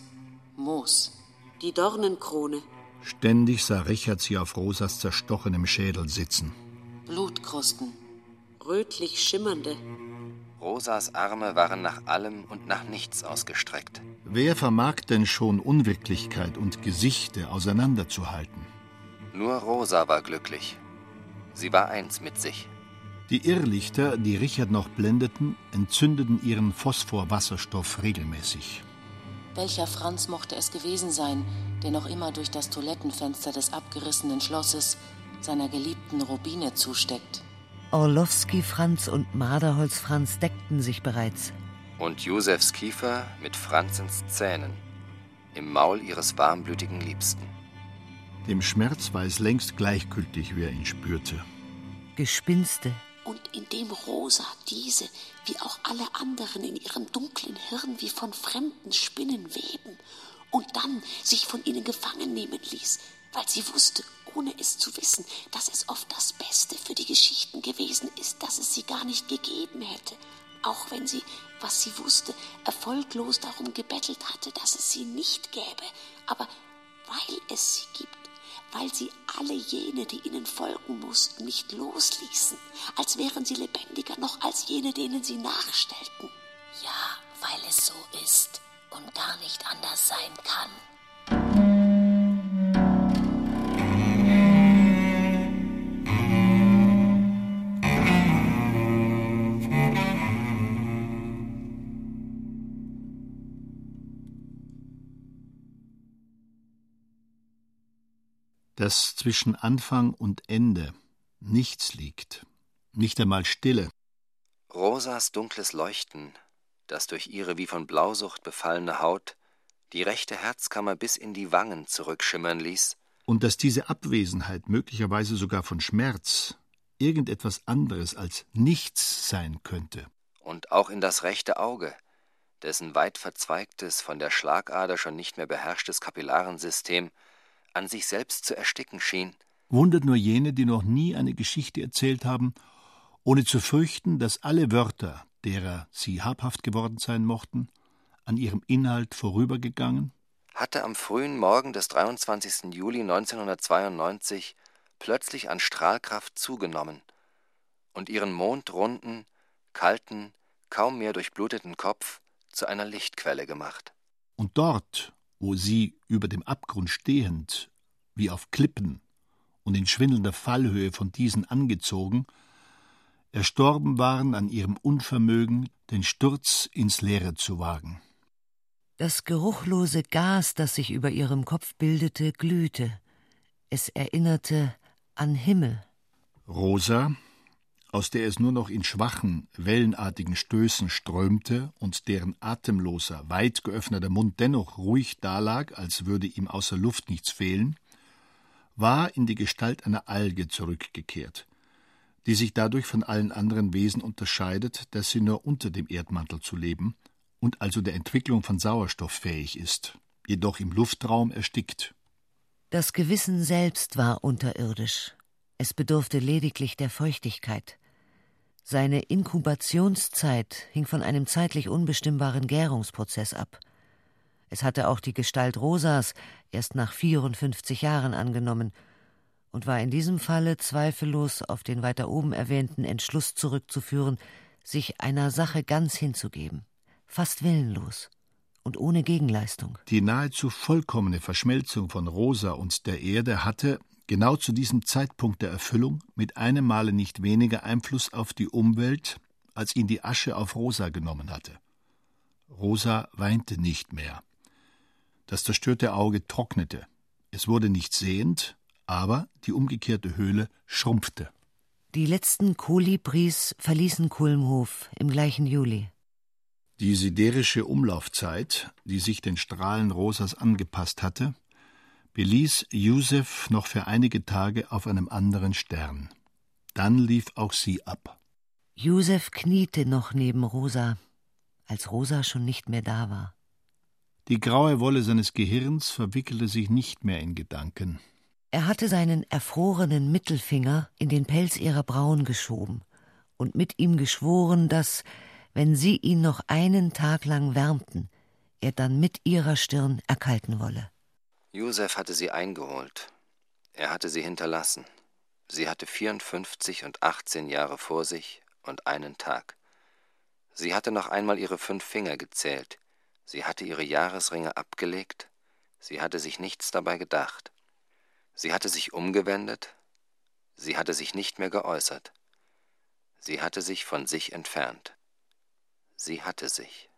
Moos. Die Dornenkrone. Ständig sah Richard sie auf Rosas zerstochenem Schädel sitzen. Blutkrusten. Rötlich schimmernde. Rosas Arme waren nach allem und nach nichts ausgestreckt. Wer vermag denn schon Unwirklichkeit und Gesichte auseinanderzuhalten? Nur Rosa war glücklich. Sie war eins mit sich. Die Irrlichter, die Richard noch blendeten, entzündeten ihren Phosphorwasserstoff regelmäßig. Welcher Franz mochte es gewesen sein, der noch immer durch das Toilettenfenster des abgerissenen Schlosses seiner geliebten Rubine zusteckt? Orlowski Franz und Marderholz Franz deckten sich bereits. Und Josefs Kiefer mit Franzens Zähnen im Maul ihres warmblütigen Liebsten. Dem Schmerz war es längst gleichgültig, wer ihn spürte. Gespinste. Und indem Rosa diese, wie auch alle anderen in ihrem dunklen Hirn wie von fremden Spinnen weben und dann sich von ihnen gefangen nehmen ließ, weil sie wusste, ohne es zu wissen, dass es oft das Beste für die Geschichten gewesen ist, dass es sie gar nicht gegeben hätte, auch wenn sie, was sie wusste, erfolglos darum gebettelt hatte, dass es sie nicht gäbe, aber weil es sie gibt, weil sie alle jene, die ihnen folgen mussten, nicht losließen, als wären sie lebendiger noch als jene, denen sie nachstellten. Ja, weil es so ist und gar nicht anders sein kann. Dass zwischen Anfang und Ende nichts liegt, nicht einmal Stille. Rosas dunkles Leuchten, das durch ihre wie von Blausucht befallene Haut die rechte Herzkammer bis in die Wangen zurückschimmern ließ, und dass diese Abwesenheit möglicherweise sogar von Schmerz irgendetwas anderes als nichts sein könnte. Und auch in das rechte Auge, dessen weit verzweigtes, von der Schlagader schon nicht mehr beherrschtes Kapillarensystem an sich selbst zu ersticken schien. Wundert nur jene, die noch nie eine Geschichte erzählt haben, ohne zu fürchten, dass alle Wörter, derer sie habhaft geworden sein mochten, an ihrem Inhalt vorübergegangen? Hatte am frühen Morgen des 23. Juli 1992 plötzlich an Strahlkraft zugenommen und ihren mondrunden, kalten, kaum mehr durchbluteten Kopf zu einer Lichtquelle gemacht. Und dort, wo sie über dem Abgrund stehend, wie auf Klippen und in schwindelnder Fallhöhe von diesen angezogen, erstorben waren an ihrem Unvermögen, den Sturz ins Leere zu wagen. Das geruchlose Gas, das sich über ihrem Kopf bildete, glühte. Es erinnerte an Himmel. Rosa, aus der es nur noch in schwachen, wellenartigen Stößen strömte und deren atemloser, weit geöffneter Mund dennoch ruhig dalag, als würde ihm außer Luft nichts fehlen, war in die Gestalt einer Alge zurückgekehrt, die sich dadurch von allen anderen Wesen unterscheidet, dass sie nur unter dem Erdmantel zu leben und also der Entwicklung von Sauerstoff fähig ist, jedoch im Luftraum erstickt. Das Gewissen selbst war unterirdisch. Es bedurfte lediglich der Feuchtigkeit. Seine Inkubationszeit hing von einem zeitlich unbestimmbaren Gärungsprozess ab. Es hatte auch die Gestalt Rosas erst nach 54 Jahren angenommen und war in diesem Falle zweifellos auf den weiter oben erwähnten Entschluss zurückzuführen, sich einer Sache ganz hinzugeben, fast willenlos und ohne Gegenleistung. Die nahezu vollkommene Verschmelzung von Rosa und der Erde hatte, genau zu diesem Zeitpunkt der Erfüllung, mit einem Male nicht weniger Einfluss auf die Umwelt, als ihn die Asche auf Rosa genommen hatte. Rosa weinte nicht mehr. Das zerstörte Auge trocknete. Es wurde nicht sehend, aber die umgekehrte Höhle schrumpfte. Die letzten Kolibris verließen Kulmhof im gleichen Juli. Die siderische Umlaufzeit, die sich den Strahlen Rosas angepasst hatte, beließ Josef noch für einige Tage auf einem anderen Stern. Dann lief auch sie ab. Josef kniete noch neben Rosa, als Rosa schon nicht mehr da war. Die graue Wolle seines Gehirns verwickelte sich nicht mehr in Gedanken. Er hatte seinen erfrorenen Mittelfinger in den Pelz ihrer Brauen geschoben und mit ihm geschworen, dass, wenn sie ihn noch einen Tag lang wärmten, er dann mit ihrer Stirn erkalten wolle. Josef hatte sie eingeholt. Er hatte sie hinterlassen. Sie hatte 54 und 18 Jahre vor sich und einen Tag. Sie hatte noch einmal ihre fünf Finger gezählt, Sie hatte ihre Jahresringe abgelegt, sie hatte sich nichts dabei gedacht. Sie hatte sich umgewendet, sie hatte sich nicht mehr geäußert. Sie hatte sich von sich entfernt. Sie hatte sich.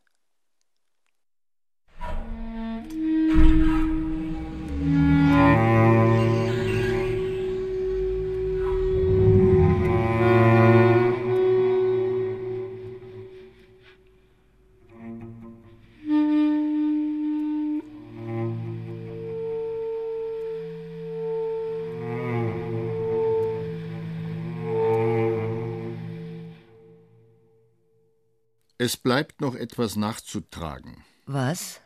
Es bleibt noch etwas nachzutragen. Was?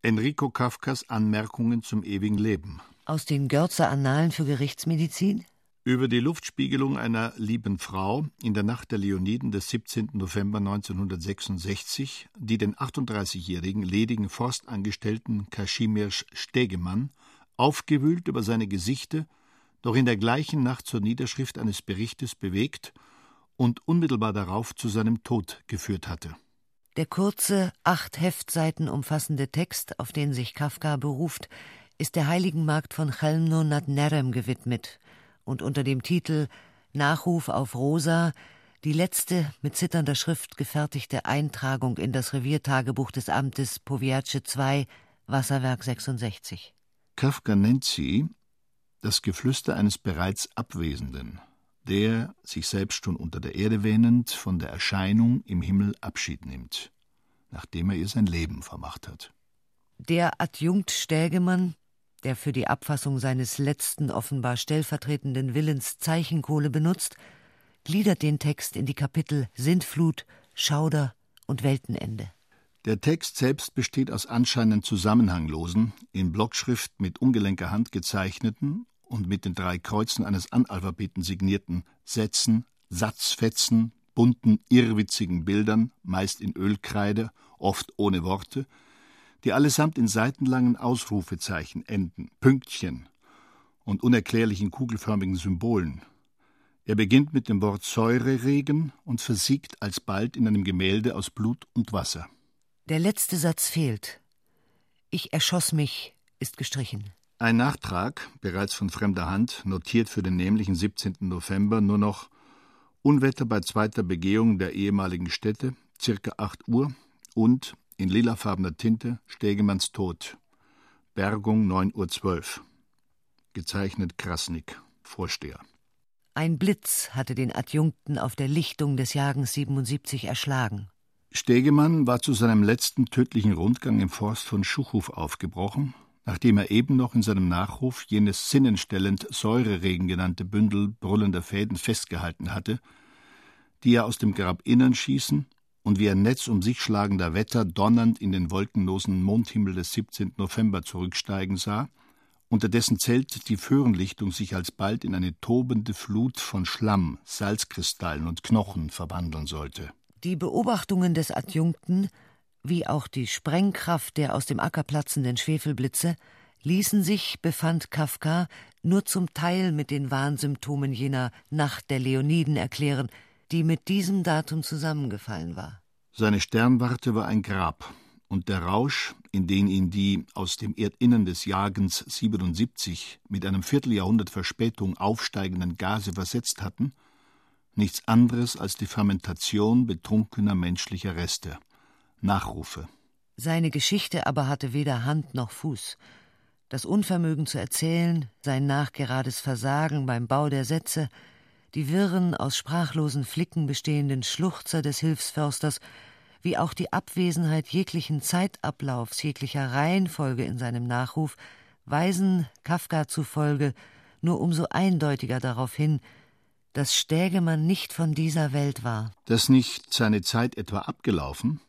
Enrico Kafkas Anmerkungen zum ewigen Leben. Aus den Görzer Annalen für Gerichtsmedizin? Über die Luftspiegelung einer lieben Frau in der Nacht der Leoniden des 17. November 1966, die den 38-jährigen ledigen Forstangestellten Kaschimiersch Stegemann aufgewühlt über seine Gesichte, doch in der gleichen Nacht zur Niederschrift eines Berichtes bewegt und unmittelbar darauf zu seinem Tod geführt hatte. Der kurze, acht Heftseiten umfassende Text, auf den sich Kafka beruft, ist der heiligen Magd von Chelmno nad Nerem gewidmet und unter dem Titel Nachruf auf Rosa die letzte mit zitternder Schrift gefertigte Eintragung in das Reviertagebuch des Amtes Powiace II, Wasserwerk 66. Kafka nennt sie das Geflüster eines bereits Abwesenden, der, sich selbst schon unter der Erde wähnend, von der Erscheinung im Himmel Abschied nimmt, nachdem er ihr sein Leben vermacht hat. Der Adjunkt Stägemann, der für die Abfassung seines letzten offenbar stellvertretenden Willens Zeichenkohle benutzt, gliedert den Text in die Kapitel Sintflut, Schauder und Weltenende. Der Text selbst besteht aus anscheinend zusammenhanglosen, in Blockschrift mit ungelenker Hand gezeichneten und mit den drei Kreuzen eines Analphabeten signierten Sätzen, Satzfetzen, bunten, irrwitzigen Bildern, meist in Ölkreide, oft ohne Worte, die allesamt in seitenlangen Ausrufezeichen enden, Pünktchen und unerklärlichen kugelförmigen Symbolen. Er beginnt mit dem Wort Säureregen und versiegt alsbald in einem Gemälde aus Blut und Wasser. Der letzte Satz fehlt. Ich erschoss mich ist gestrichen. Ein Nachtrag, bereits von fremder Hand, notiert für den nämlichen 17. November nur noch Unwetter bei zweiter Begehung der ehemaligen Städte, circa 8 Uhr und in lilafarbener Tinte Stegemanns Tod. Bergung 9.12 Uhr. Gezeichnet Krasnik, Vorsteher. Ein Blitz hatte den Adjunkten auf der Lichtung des Jagens 77 erschlagen. Stegemann war zu seinem letzten tödlichen Rundgang im Forst von Schuchhof aufgebrochen, nachdem er eben noch in seinem Nachruf jenes sinnenstellend Säureregen genannte Bündel brüllender Fäden festgehalten hatte, die er aus dem Grabinnern schießen und wie ein Netz um sich schlagender Wetter donnernd in den wolkenlosen Mondhimmel des 17. November zurücksteigen sah, unter dessen Zelt die Föhrenlichtung sich alsbald in eine tobende Flut von Schlamm, Salzkristallen und Knochen verwandeln sollte. Die Beobachtungen des Adjunkten, wie auch die Sprengkraft der aus dem Acker platzenden Schwefelblitze, ließen sich, befand Kafka, nur zum Teil mit den Warnsymptomen jener Nacht der Leoniden erklären, die mit diesem Datum zusammengefallen war. Seine Sternwarte war ein Grab, und der Rausch, in den ihn die aus dem Erdinnern des Jagens 77 mit einem Vierteljahrhundert Verspätung aufsteigenden Gase versetzt hatten, nichts anderes als die Fermentation betrunkener menschlicher Reste. Nachrufe. Seine Geschichte aber hatte weder Hand noch Fuß. Das Unvermögen zu erzählen, sein nachgerades Versagen beim Bau der Sätze, die wirren, aus sprachlosen Flicken bestehenden Schluchzer des Hilfsförsters, wie auch die Abwesenheit jeglichen Zeitablaufs, jeglicher Reihenfolge in seinem Nachruf, weisen Kafka zufolge nur umso eindeutiger darauf hin, dass Stägemann nicht von dieser Welt war. Dass nicht seine Zeit etwa abgelaufen,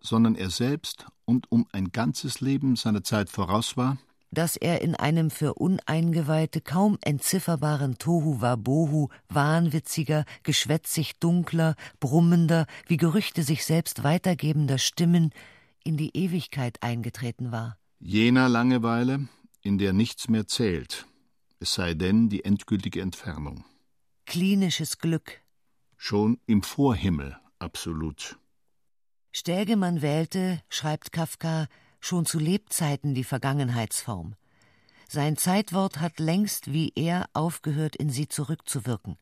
sondern er selbst und um ein ganzes Leben seiner Zeit voraus war, dass er in einem für Uneingeweihte kaum entzifferbaren Tohu Wabohu wahnwitziger, geschwätzig dunkler, brummender, wie Gerüchte sich selbst weitergebender Stimmen in die Ewigkeit eingetreten war. Jener Langeweile, in der nichts mehr zählt, es sei denn die endgültige Entfernung. Klinisches Glück. Schon im Vorhimmel absolut. Stägemann wählte, schreibt Kafka, schon zu Lebzeiten die Vergangenheitsform. Sein Zeitwort hat längst wie er aufgehört, in sie zurückzuwirken.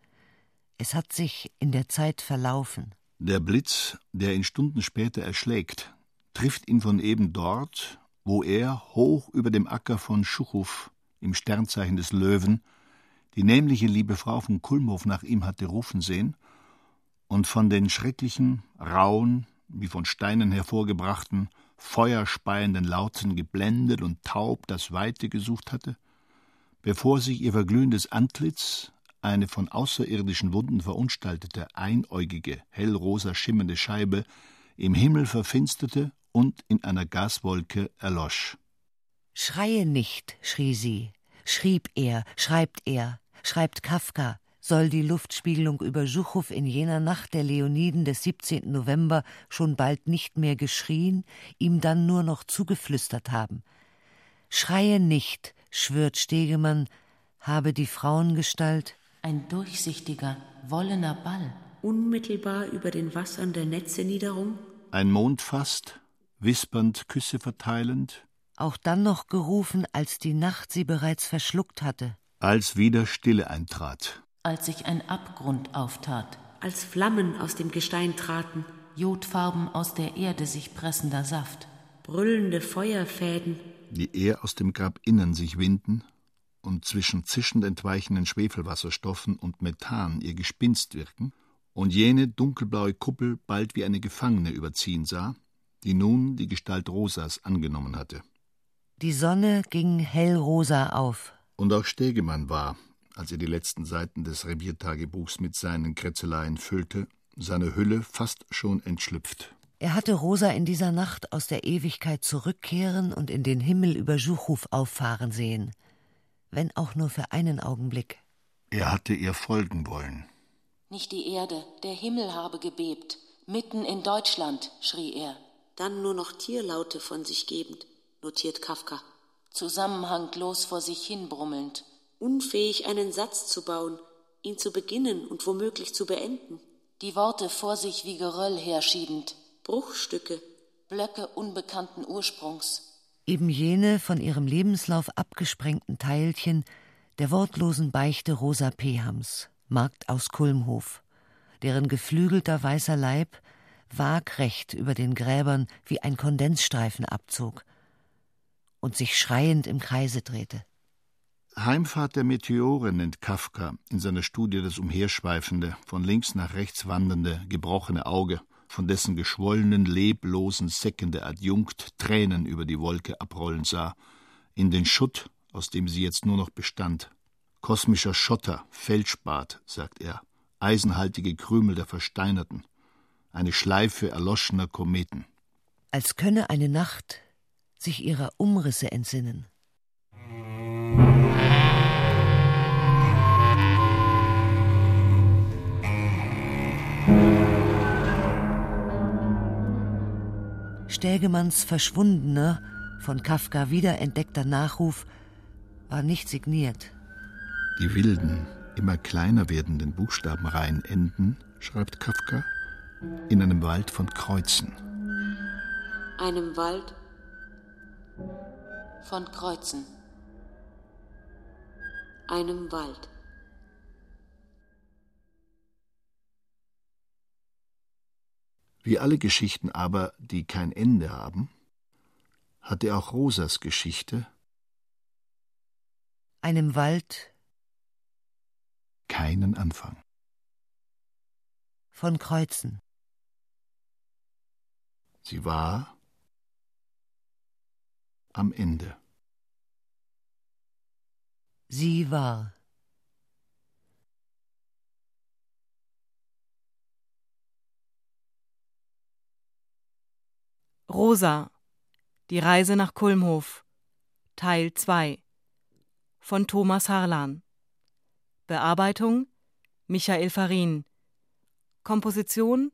Es hat sich in der Zeit verlaufen. Der Blitz, der ihn Stunden später erschlägt, trifft ihn von eben dort, wo er hoch über dem Acker von Schuchow im Sternzeichen des Löwen die nämliche liebe Frau von Kulmhof nach ihm hatte rufen sehen und von den schrecklichen, rauen, wie von Steinen hervorgebrachten, feuerspeienden Lauten geblendet und taub das Weite gesucht hatte, bevor sich ihr verglühendes Antlitz, eine von außerirdischen Wunden verunstaltete, einäugige, hellrosa schimmernde Scheibe, im Himmel verfinsterte und in einer Gaswolke erlosch. Schreie nicht, schrie sie, schrieb er, schreibt er, schreibt Kafka, soll die Luftspiegelung über Schuchow in jener Nacht der Leoniden des 17. November schon bald nicht mehr geschrien, ihm dann nur noch zugeflüstert haben. Schreie nicht, schwört Stegemann, habe die Frauengestalt. Ein durchsichtiger, wollener Ball. Unmittelbar über den Wassern der Netze niederum, ein Mond fast, wispernd Küsse verteilend, auch dann noch gerufen, als die Nacht sie bereits verschluckt hatte, als wieder Stille eintrat als sich ein Abgrund auftat, als Flammen aus dem Gestein traten, Jodfarben aus der Erde sich pressender Saft, brüllende Feuerfäden, die er aus dem Grabinnern sich winden und zwischen zischend entweichenden Schwefelwasserstoffen und Methan ihr Gespinst wirken, und jene dunkelblaue Kuppel bald wie eine Gefangene überziehen sah, die nun die Gestalt Rosas angenommen hatte. Die Sonne ging hellrosa auf. Und auch Stegemann war, als er die letzten Seiten des Reviertagebuchs mit seinen Krätzeleien füllte, seine Hülle fast schon entschlüpft. Er hatte Rosa in dieser Nacht aus der Ewigkeit zurückkehren und in den Himmel über Juchuf auffahren sehen, wenn auch nur für einen Augenblick. Er hatte ihr folgen wollen. Nicht die Erde, der Himmel habe gebebt. Mitten in Deutschland, schrie er. Dann nur noch Tierlaute von sich gebend, notiert Kafka. Zusammenhanglos vor sich hin brummelnd unfähig, einen Satz zu bauen, ihn zu beginnen und womöglich zu beenden. Die Worte vor sich wie Geröll herschiebend. Bruchstücke. Blöcke unbekannten Ursprungs. Eben jene von ihrem Lebenslauf abgesprengten Teilchen der wortlosen Beichte Rosa Pehams, Markt aus Kulmhof, deren geflügelter weißer Leib waagrecht über den Gräbern wie ein Kondensstreifen abzog und sich schreiend im Kreise drehte. Heimfahrt der Meteore nennt Kafka in seiner Studie das umherschweifende, von links nach rechts wandernde, gebrochene Auge, von dessen geschwollenen, leblosen Säcken der Adjunkt Tränen über die Wolke abrollen sah, in den Schutt, aus dem sie jetzt nur noch bestand. Kosmischer Schotter, Feldspat, sagt er, eisenhaltige Krümel der Versteinerten, eine Schleife erloschener Kometen. Als könne eine Nacht sich ihrer Umrisse entsinnen. Stägemanns verschwundener, von Kafka wiederentdeckter Nachruf war nicht signiert. Die wilden, immer kleiner werdenden Buchstabenreihen enden, schreibt Kafka, in einem Wald von Kreuzen. Einem Wald von Kreuzen. Einem Wald. Wie alle Geschichten aber, die kein Ende haben, hatte auch Rosas Geschichte einem Wald keinen Anfang. Von Kreuzen. Sie war am Ende. Sie war. Rosa Die Reise nach Kulmhof Teil 2 von Thomas Harlan Bearbeitung Michael Farin Komposition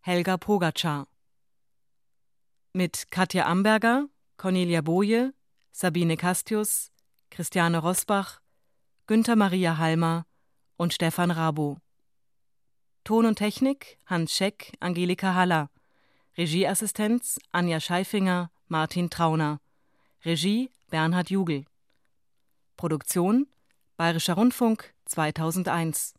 Helga Pogacar mit Katja Amberger, Cornelia Boje, Sabine Castius, Christiane Rosbach, Günther Maria Halmer und Stefan Rabo. Ton und Technik Hans Scheck, Angelika Haller. Regieassistenz Anja Scheifinger, Martin Trauner. Regie Bernhard Jugel. Produktion Bayerischer Rundfunk 2001